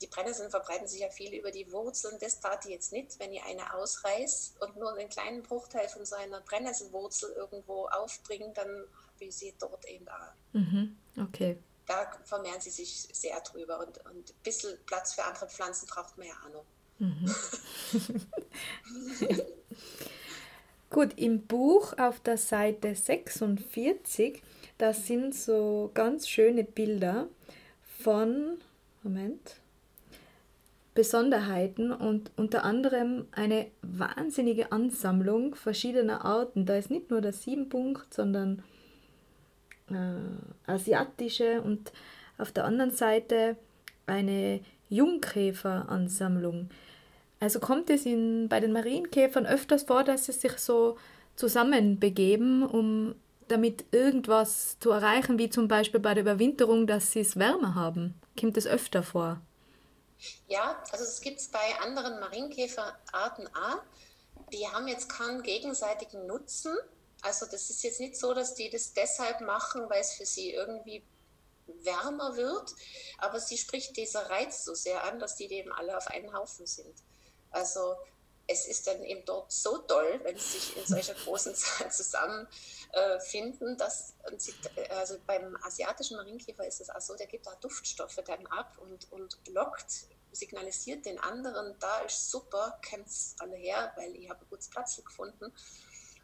Die Brennnesseln verbreiten sich ja viel über die Wurzeln. Das tat ich jetzt nicht. Wenn ich eine ausreiß und nur einen kleinen Bruchteil von so einer Brennnesselwurzel irgendwo aufbringe, dann habe ich sie dort eben da. Mhm. Okay. Da vermehren sie sich sehr drüber. Und, und ein bisschen Platz für andere Pflanzen braucht man ja auch noch. Mhm. Gut, im Buch auf der Seite 46, da sind so ganz schöne Bilder von, Moment, Besonderheiten und unter anderem eine wahnsinnige Ansammlung verschiedener Arten. Da ist nicht nur der Siebenpunkt, sondern äh, asiatische und auf der anderen Seite eine Jungkäferansammlung. Also kommt es in, bei den Marienkäfern öfters vor, dass sie sich so zusammenbegeben, um damit irgendwas zu erreichen, wie zum Beispiel bei der Überwinterung, dass sie es wärmer haben. Kommt es öfter vor? Ja, also es gibt es bei anderen Marienkäferarten auch. Die haben jetzt keinen gegenseitigen Nutzen. Also das ist jetzt nicht so, dass die das deshalb machen, weil es für sie irgendwie wärmer wird, aber sie spricht dieser Reiz so sehr an, dass die eben alle auf einen Haufen sind. Also es ist dann eben dort so toll, wenn sie sich in solcher großen Zahl zusammenfinden, dass sie, also beim asiatischen Marienkäfer ist es auch so, der gibt da Duftstoffe dann ab und, und lockt, signalisiert den anderen, da ist super, kämpft alle her, weil ich habe ein gutes Platz gefunden.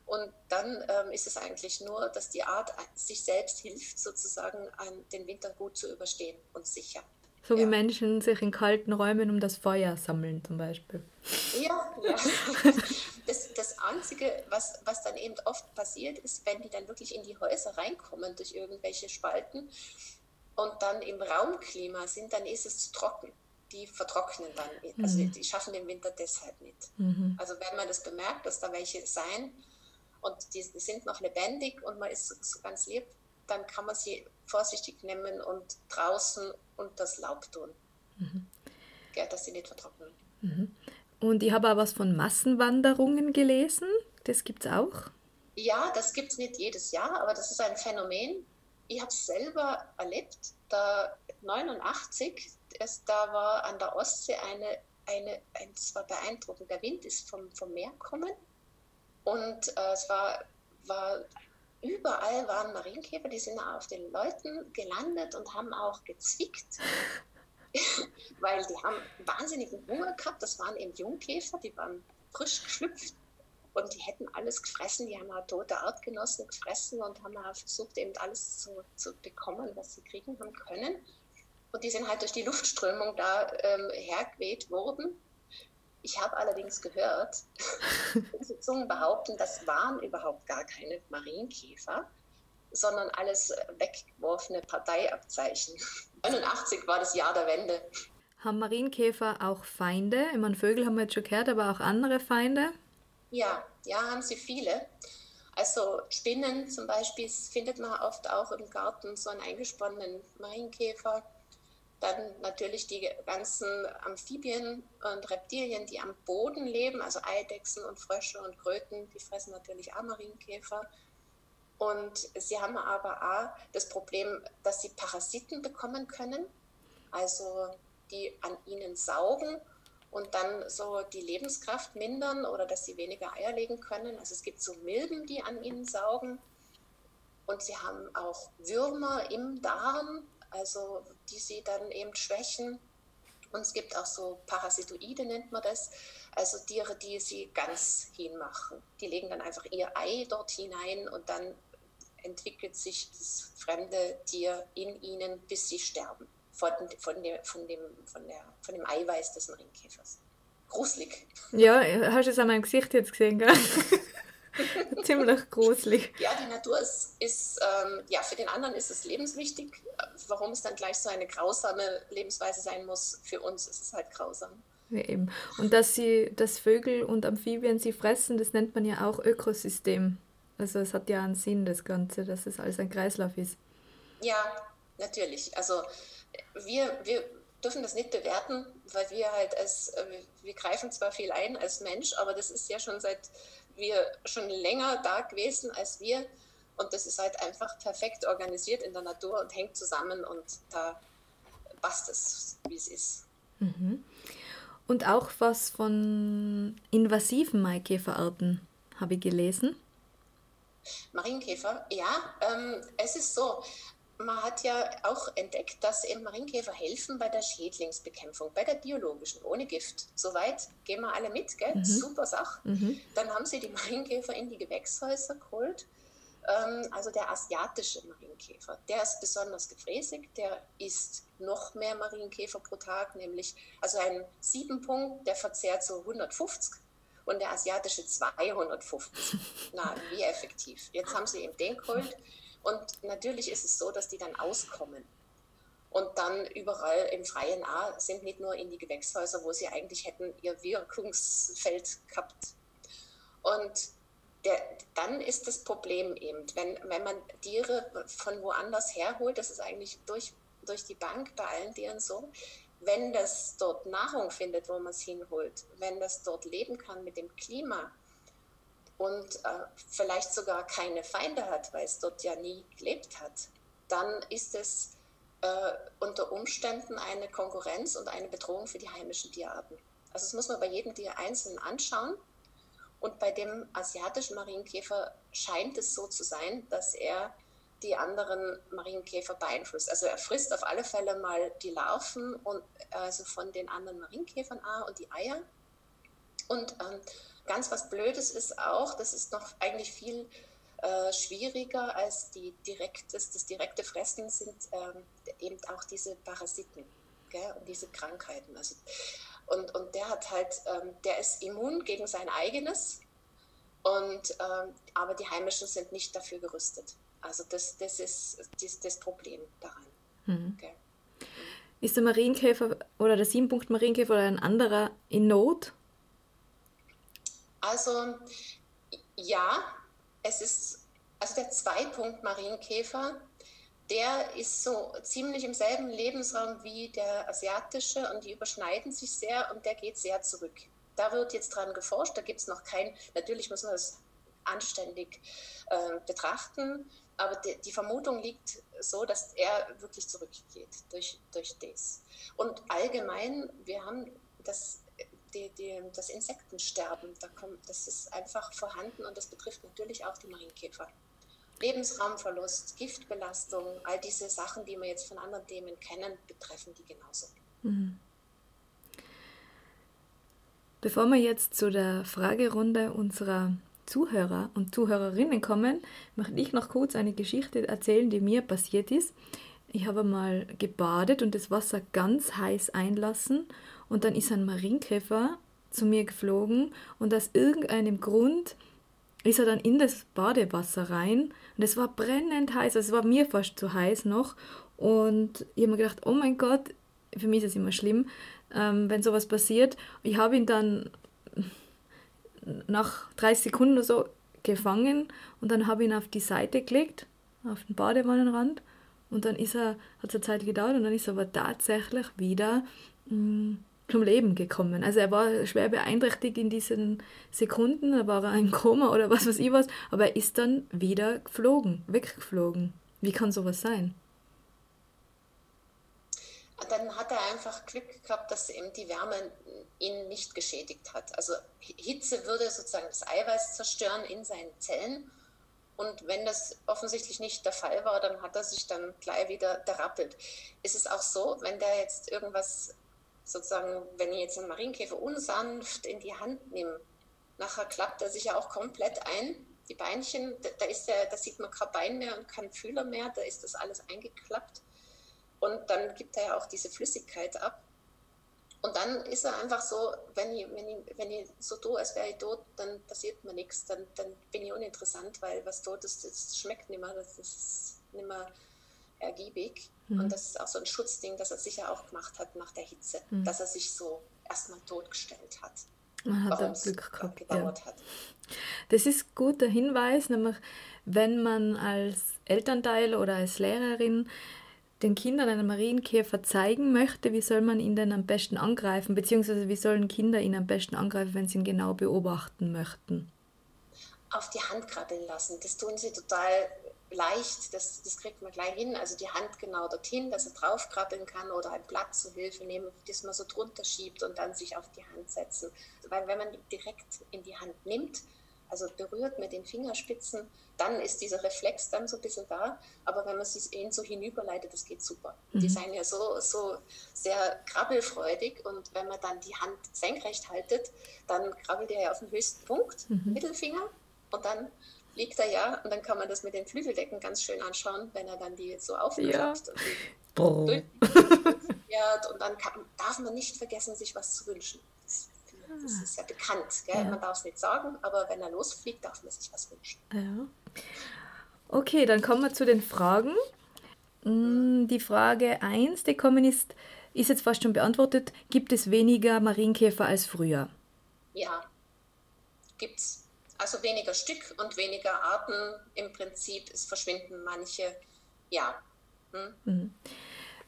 Und dann ähm, ist es eigentlich nur, dass die Art sich selbst hilft, sozusagen den Winter gut zu überstehen und sicher. So ja. wie Menschen sich in kalten Räumen um das Feuer sammeln zum Beispiel. Ja, ja. Das, das Einzige, was, was dann eben oft passiert, ist, wenn die dann wirklich in die Häuser reinkommen durch irgendwelche Spalten und dann im Raumklima sind, dann ist es zu trocken. Die vertrocknen dann. Also mhm. die schaffen den Winter deshalb nicht. Mhm. Also wenn man das bemerkt, dass da welche sein und die, sind noch lebendig und man ist so, so ganz lieb, dann kann man sie vorsichtig nehmen und draußen und das Laub tun. Mhm. Ja, dass sie nicht vertrocknen. Mhm. Und ich habe auch was von Massenwanderungen gelesen. Das gibt es auch? Ja, das gibt es nicht jedes Jahr, aber das ist ein Phänomen. Ich habe es selber erlebt. Da 89, es, da war an der Ostsee eine, eine, ein, es war beeindruckend. Der Wind ist vom, vom Meer gekommen und äh, es war, war überall waren Marienkäfer, die sind auf den Leuten gelandet und haben auch gezwickt. weil die haben wahnsinnigen Hunger gehabt. Das waren eben Jungkäfer, die waren frisch geschlüpft und die hätten alles gefressen. Die haben auch tote Artgenossen gefressen und haben auch versucht, eben alles zu, zu bekommen, was sie kriegen haben können. Und die sind halt durch die Luftströmung da ähm, hergeweht worden. Ich habe allerdings gehört, unsere Zungen behaupten, das waren überhaupt gar keine Marienkäfer, sondern alles weggeworfene Parteiabzeichen. 89 war das Jahr der Wende. Haben Marienkäfer auch Feinde? Ich meine, Vögel haben wir jetzt schon gehört, aber auch andere Feinde? Ja, ja, haben sie viele. Also Spinnen zum Beispiel findet man oft auch im Garten so einen eingesponnenen Marienkäfer. Dann natürlich die ganzen Amphibien und Reptilien, die am Boden leben, also Eidechsen und Frösche und Kröten, die fressen natürlich auch Marienkäfer. Und sie haben aber auch das Problem, dass sie Parasiten bekommen können, also die an ihnen saugen und dann so die Lebenskraft mindern oder dass sie weniger Eier legen können. Also es gibt so Milben, die an ihnen saugen. Und sie haben auch Würmer im Darm, also die sie dann eben schwächen. Und es gibt auch so Parasitoide, nennt man das, also Tiere, die sie ganz hinmachen. Die legen dann einfach ihr Ei dort hinein und dann entwickelt sich das fremde Tier in ihnen, bis sie sterben. Von, von, dem, von, dem, von, der, von dem Eiweiß des Marienkäfers. Gruselig. Ja, hast du es an meinem Gesicht jetzt gesehen, gell? Ziemlich gruselig. Ja, die Natur ist, ist ähm, ja, für den anderen ist es lebenswichtig. Warum es dann gleich so eine grausame Lebensweise sein muss, für uns ist es halt grausam. Ja, eben. Und dass sie, dass Vögel und Amphibien sie fressen, das nennt man ja auch Ökosystem. Also es hat ja einen Sinn, das Ganze, dass es alles ein Kreislauf ist. Ja, natürlich. Also wir, wir dürfen das nicht bewerten, weil wir halt als, wir greifen zwar viel ein als Mensch, aber das ist ja schon seit wir schon länger da gewesen als wir. Und das ist halt einfach perfekt organisiert in der Natur und hängt zusammen und da passt es, wie es ist. Mhm. Und auch was von invasiven Maikäferarten habe ich gelesen. Marienkäfer, ja, ähm, es ist so. Man hat ja auch entdeckt, dass eben Marienkäfer helfen bei der Schädlingsbekämpfung, bei der biologischen, ohne Gift. Soweit gehen wir alle mit, gell? Mhm. Super Sache. Mhm. Dann haben sie die Marienkäfer in die Gewächshäuser geholt. Ähm, also der asiatische Marienkäfer, der ist besonders gefräßig, der isst noch mehr Marienkäfer pro Tag, nämlich also ein Siebenpunkt, der verzehrt so 150 und der asiatische 250. Na, wie effektiv. Jetzt haben sie eben den geholt und natürlich ist es so, dass die dann auskommen. Und dann überall im freien A sind nicht nur in die Gewächshäuser, wo sie eigentlich hätten ihr Wirkungsfeld gehabt. Und der, dann ist das Problem eben, wenn, wenn man Tiere von woanders herholt, das ist eigentlich durch, durch die Bank bei allen Tieren so, wenn das dort Nahrung findet, wo man es hinholt, wenn das dort leben kann mit dem Klima und äh, vielleicht sogar keine Feinde hat, weil es dort ja nie gelebt hat, dann ist es äh, unter Umständen eine Konkurrenz und eine Bedrohung für die heimischen Tierarten. Also das muss man bei jedem Tier einzeln anschauen. Und bei dem asiatischen Marienkäfer scheint es so zu sein, dass er die anderen Marienkäfer beeinflusst. Also er frisst auf alle Fälle mal die Larven und also von den anderen Marienkäfern A und die Eier. Und ähm, ganz was Blödes ist auch, das ist noch eigentlich viel äh, schwieriger als die direktes, das direkte Fressen sind ähm, eben auch diese Parasiten gell, und diese Krankheiten. Also, und, und der hat halt, ähm, der ist immun gegen sein eigenes, und, ähm, aber die Heimischen sind nicht dafür gerüstet. Also das, das ist das, das Problem daran. Mhm. Okay. Ist der Marienkäfer oder der Siebenpunkt Marienkäfer oder ein anderer in Not? Also ja, es ist, also der Zweipunkt Marienkäfer, der ist so ziemlich im selben Lebensraum wie der asiatische und die überschneiden sich sehr und der geht sehr zurück. Da wird jetzt dran geforscht, da gibt es noch kein, natürlich muss man das anständig äh, betrachten, aber die, die, Vermutung liegt so, dass er wirklich zurückgeht durch, durch das. Und allgemein, wir haben das, die, die, das Insektensterben, da kommt, das ist einfach vorhanden und das betrifft natürlich auch die Marienkäfer. Lebensraumverlust, Giftbelastung, all diese Sachen, die wir jetzt von anderen Themen kennen, betreffen die genauso. Mhm. Bevor wir jetzt zu der Fragerunde unserer Zuhörer und Zuhörerinnen kommen, möchte ich noch kurz eine Geschichte erzählen, die mir passiert ist. Ich habe mal gebadet und das Wasser ganz heiß einlassen und dann ist ein Marienkäfer zu mir geflogen und aus irgendeinem Grund ist er dann in das Badewasser rein und es war brennend heiß, also es war mir fast zu heiß noch und ich habe mir gedacht, oh mein Gott, für mich ist es immer schlimm, ähm, wenn sowas passiert. Ich habe ihn dann nach 30 Sekunden oder so gefangen und dann habe ich ihn auf die Seite gelegt, auf den Badewannenrand und dann ist er, hat es eine Zeit gedauert und dann ist er aber tatsächlich wieder mh, mm, zum Leben gekommen. Also er war schwer beeinträchtigt in diesen Sekunden, da war er im Koma oder was weiß ich was, aber er ist dann wieder geflogen, weggeflogen. Wie kann sowas sein? dann hat er einfach Glück gehabt, dass eben die Wärme ihn nicht geschädigt hat. Also Hitze würde sozusagen das Eiweiß zerstören in seinen Zellen. Und wenn das offensichtlich nicht der Fall war, dann hat er sich dann gleich wieder derappelt. Es ist auch so, wenn der jetzt irgendwas sozusagen, wenn ich jetzt einen Marienkäfer unsanft in die Hand nehme, nachher klappt er sich ja auch komplett ein. Die Beinchen, da, ist der, da sieht man kein Bein mehr und kein Fühler mehr, da ist das alles eingeklappt. Und dann gibt er ja auch diese Flüssigkeit ab. Und dann ist er einfach so, wenn ich, wenn ich, wenn ich so tue, als wäre ich tot, dann passiert mir nichts, dann, dann bin ich uninteressant, weil was tot ist, das schmeckt nicht mehr, das ist nicht mehr ergiebig. Mhm. Und das ist auch so ein Schutzding, das er sicher auch gemacht hat nach der Hitze, mhm. dass er sich so erstmal totgestellt hat. Man hat da Glück gehabt. Ja. hat. Das ist ein guter Hinweis, nämlich wenn man als Elternteil oder als Lehrerin den Kindern einen Marienkäfer zeigen möchte, wie soll man ihn denn am besten angreifen, beziehungsweise wie sollen Kinder ihn am besten angreifen, wenn sie ihn genau beobachten möchten? Auf die Hand krabbeln lassen. Das tun sie total leicht, das, das kriegt man gleich hin. Also die Hand genau dorthin, dass er draufkrabbeln kann oder ein Blatt zur Hilfe nehmen, das man so drunter schiebt und dann sich auf die Hand setzen. Weil wenn man direkt in die Hand nimmt, also berührt mit den Fingerspitzen, dann ist dieser Reflex dann so ein bisschen da. Aber wenn man sich ihn so hinüberleitet, das geht super. Mhm. Die sind ja so, so sehr krabbelfreudig und wenn man dann die Hand senkrecht haltet, dann krabbelt er ja auf den höchsten Punkt, mhm. Mittelfinger, und dann liegt er ja und dann kann man das mit den Flügeldecken ganz schön anschauen, wenn er dann die so aufklappt. Ja. Und, und dann kann, darf man nicht vergessen, sich was zu wünschen. Das ah. ist ja bekannt. Gell? Ja. Man darf es nicht sagen, aber wenn er losfliegt, darf man sich was wünschen. Ja. Okay, dann kommen wir zu den Fragen. Mm, die Frage 1, die kommen ist, ist jetzt fast schon beantwortet. Gibt es weniger Marienkäfer als früher? Ja, gibt es. Also weniger Stück und weniger Arten im Prinzip. Es verschwinden manche, ja. Hm? Mhm.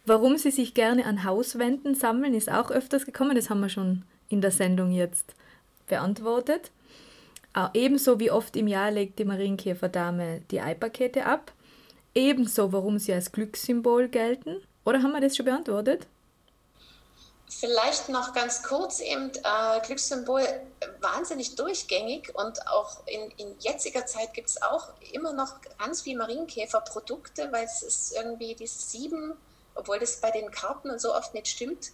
Warum sie sich gerne an Hauswänden sammeln, ist auch öfters gekommen. Das haben wir schon in der Sendung jetzt beantwortet. Äh, ebenso wie oft im Jahr legt die Marienkäferdame die Eipakete ab. Ebenso, warum sie als Glückssymbol gelten. Oder haben wir das schon beantwortet? Vielleicht noch ganz kurz eben äh, Glückssymbol wahnsinnig durchgängig und auch in, in jetziger Zeit gibt es auch immer noch ganz viel Marienkäferprodukte, weil es ist irgendwie dieses Sieben, obwohl das bei den Karten und so oft nicht stimmt,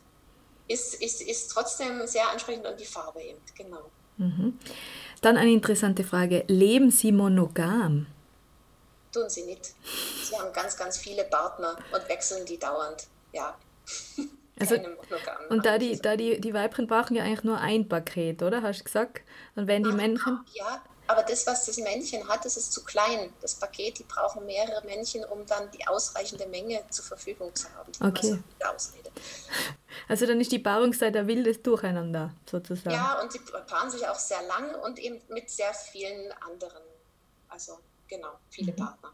ist, ist, ist trotzdem sehr ansprechend und die Farbe eben, genau. Mhm. Dann eine interessante Frage. Leben Sie monogam? Tun Sie nicht. Sie haben ganz, ganz viele Partner und wechseln die dauernd, ja. Also, und da die, da die, die Weibchen brauchen ja eigentlich nur ein Paket, oder? Hast du gesagt? Und wenn die Ach, Männchen. Ja, aber das, was das Männchen hat, das ist zu klein. Das Paket, die brauchen mehrere Männchen, um dann die ausreichende Menge zur Verfügung zu haben. Okay. Ausrede. Also dann ist die Paarungszeit ein wildes Durcheinander sozusagen. Ja, und sie paaren sich auch sehr lang und eben mit sehr vielen anderen. Also genau, viele mhm. Partner.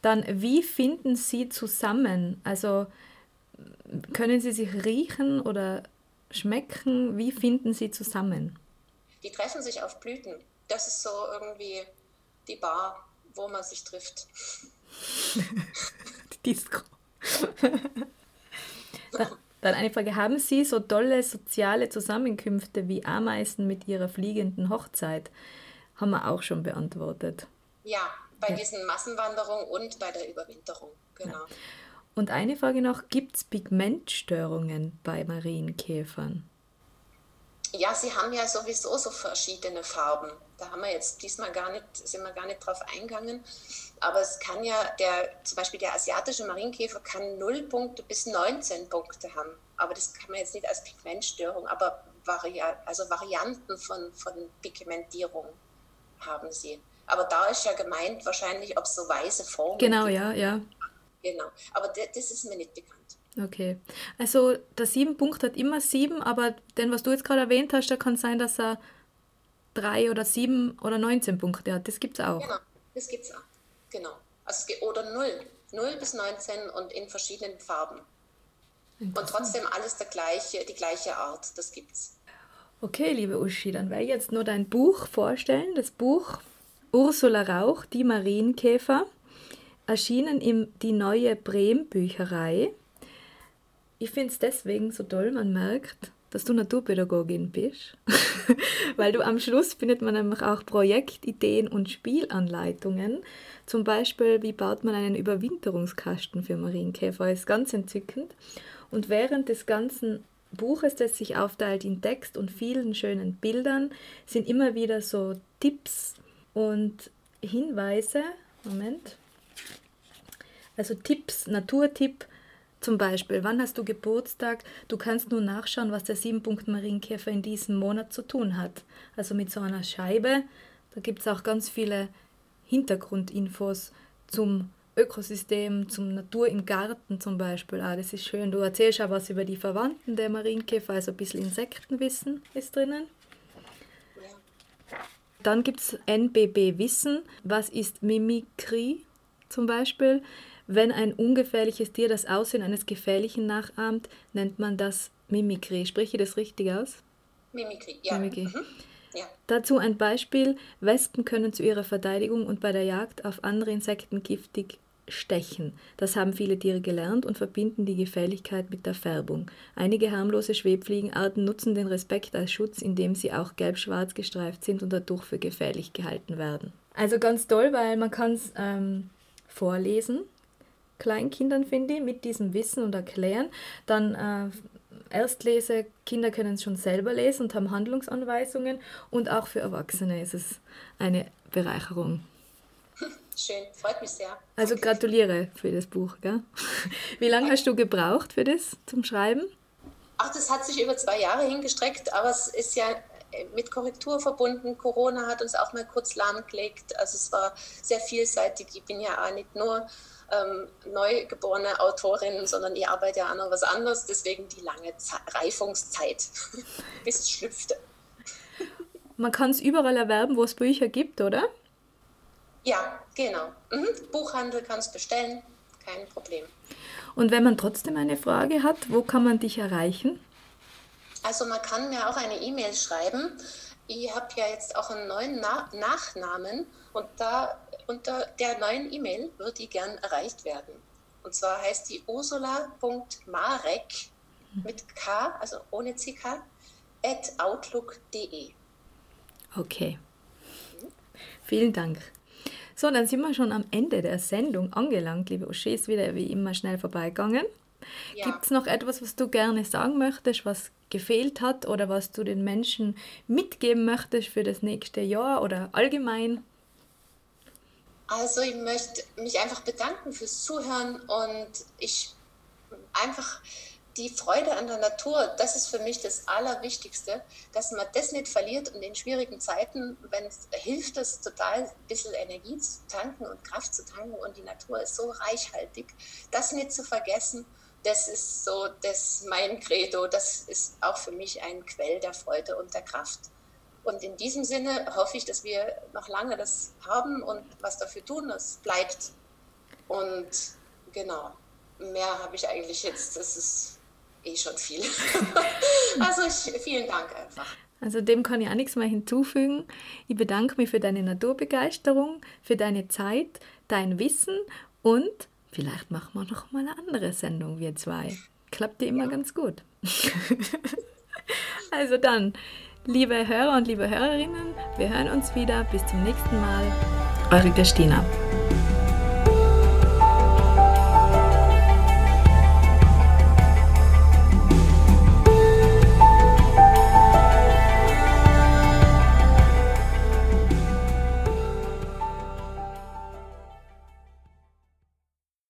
Dann, wie finden Sie zusammen? Also können Sie sich riechen oder schmecken? Wie finden Sie zusammen? Die treffen sich auf Blüten das ist so irgendwie die Bar, wo man sich trifft. Disco. Dann eine Frage, haben Sie so tolle soziale Zusammenkünfte wie Ameisen mit ihrer fliegenden Hochzeit? Haben wir auch schon beantwortet. Ja, bei ja. diesen Massenwanderungen und bei der Überwinterung, genau. Ja. Und eine Frage noch, gibt es Pigmentstörungen bei Marienkäfern? Ja, sie haben ja sowieso so verschiedene Farben. Da haben wir jetzt diesmal gar nicht, sind wir gar nicht drauf eingegangen. Aber es kann ja, der, zum Beispiel der asiatische Marienkäfer kann 0 Punkte bis 19 Punkte haben. Aber das kann man jetzt nicht als Pigmentstörung, aber Vari also Varianten von, von Pigmentierung haben sie. Aber da ist ja gemeint wahrscheinlich, ob es so weiße Formen Genau, gibt. ja, ja. Genau. Aber das ist mir nicht bekannt. Okay. Also der sieben Punkt hat immer sieben, aber den, was du jetzt gerade erwähnt hast, da kann sein, dass er drei oder sieben oder 19 Punkte hat. Das gibt es auch. Genau, das gibt es auch. Genau. Also, oder null. Null bis 19 und in verschiedenen Farben. Und trotzdem alles der gleiche, die gleiche Art. Das gibt's. Okay, liebe Uschi, dann werde ich jetzt nur dein Buch vorstellen. Das Buch Ursula Rauch, die Marienkäfer, erschienen in die neue Brehm Bücherei. Ich finde es deswegen so toll, man merkt, dass du Naturpädagogin bist, weil du am Schluss findet man nämlich auch Projektideen und Spielanleitungen. Zum Beispiel, wie baut man einen Überwinterungskasten für Marienkäfer, ist ganz entzückend. Und während des ganzen Buches, das sich aufteilt in Text und vielen schönen Bildern, sind immer wieder so Tipps und Hinweise. Moment. Also Tipps, Naturtipp, zum Beispiel, wann hast du Geburtstag? Du kannst nur nachschauen, was der 7-Punkt-Marienkäfer in diesem Monat zu tun hat. Also mit so einer Scheibe. Da gibt es auch ganz viele Hintergrundinfos zum Ökosystem, zum Natur im Garten zum Beispiel. Ah, das ist schön. Du erzählst auch was über die Verwandten der Marienkäfer, also ein bisschen Insektenwissen ist drinnen. Dann gibt es NBB Wissen. Was ist Mimikrie zum Beispiel? Wenn ein ungefährliches Tier das Aussehen eines gefährlichen nachahmt, nennt man das Mimikrie. Spreche ich das richtig aus? Mimikrie, ja. Mimikrie. Mhm. ja. Dazu ein Beispiel. Wespen können zu ihrer Verteidigung und bei der Jagd auf andere Insekten giftig stechen. Das haben viele Tiere gelernt und verbinden die Gefährlichkeit mit der Färbung. Einige harmlose Schwebfliegenarten nutzen den Respekt als Schutz, indem sie auch gelb-schwarz gestreift sind und dadurch für gefährlich gehalten werden. Also ganz toll, weil man kann es ähm, vorlesen Kleinkindern, finde ich, mit diesem Wissen und Erklären. Dann äh, Erstlese, Kinder können es schon selber lesen und haben Handlungsanweisungen und auch für Erwachsene ist es eine Bereicherung. Schön, freut mich sehr. Also gratuliere für das Buch. Gell? Wie lange hast du gebraucht für das zum Schreiben? Ach, das hat sich über zwei Jahre hingestreckt, aber es ist ja mit Korrektur verbunden. Corona hat uns auch mal kurz lahmgelegt. Also es war sehr vielseitig. Ich bin ja auch nicht nur ähm, neugeborene Autorin, sondern ich arbeite ja an was anderes, deswegen die lange Ze Reifungszeit, bis es schlüpfte. Man kann es überall erwerben, wo es Bücher gibt, oder? Ja, genau. Mhm. Buchhandel kannst bestellen, kein Problem. Und wenn man trotzdem eine Frage hat, wo kann man dich erreichen? Also man kann mir auch eine E-Mail schreiben. Ich habe ja jetzt auch einen neuen Na Nachnamen und da unter der neuen E-Mail würde ich gern erreicht werden. Und zwar heißt die ursula.marek mit K, also ohne CK, at outlook.de. Okay. Vielen Dank. So, dann sind wir schon am Ende der Sendung angelangt, liebe Uschi, ist wieder wie immer schnell vorbeigegangen. Ja. Gibt es noch etwas, was du gerne sagen möchtest, was gefehlt hat oder was du den Menschen mitgeben möchtest für das nächste Jahr oder allgemein? Also ich möchte mich einfach bedanken fürs Zuhören und ich einfach die Freude an der Natur, das ist für mich das Allerwichtigste, dass man das nicht verliert und in schwierigen Zeiten, wenn es hilft es total, ein bisschen Energie zu tanken und Kraft zu tanken und die Natur ist so reichhaltig, das nicht zu vergessen, das ist so das mein Credo, das ist auch für mich ein Quell der Freude und der Kraft. Und in diesem Sinne hoffe ich, dass wir noch lange das haben und was dafür tun, es bleibt. Und genau, mehr habe ich eigentlich jetzt, das ist eh schon viel. also ich, vielen Dank einfach. Also dem kann ich auch nichts mehr hinzufügen. Ich bedanke mich für deine Naturbegeisterung, für deine Zeit, dein Wissen und vielleicht machen wir noch mal eine andere Sendung, wir zwei. Klappt dir immer ja. ganz gut. also dann, Liebe Hörer und liebe Hörerinnen, wir hören uns wieder. Bis zum nächsten Mal. Eure Christina.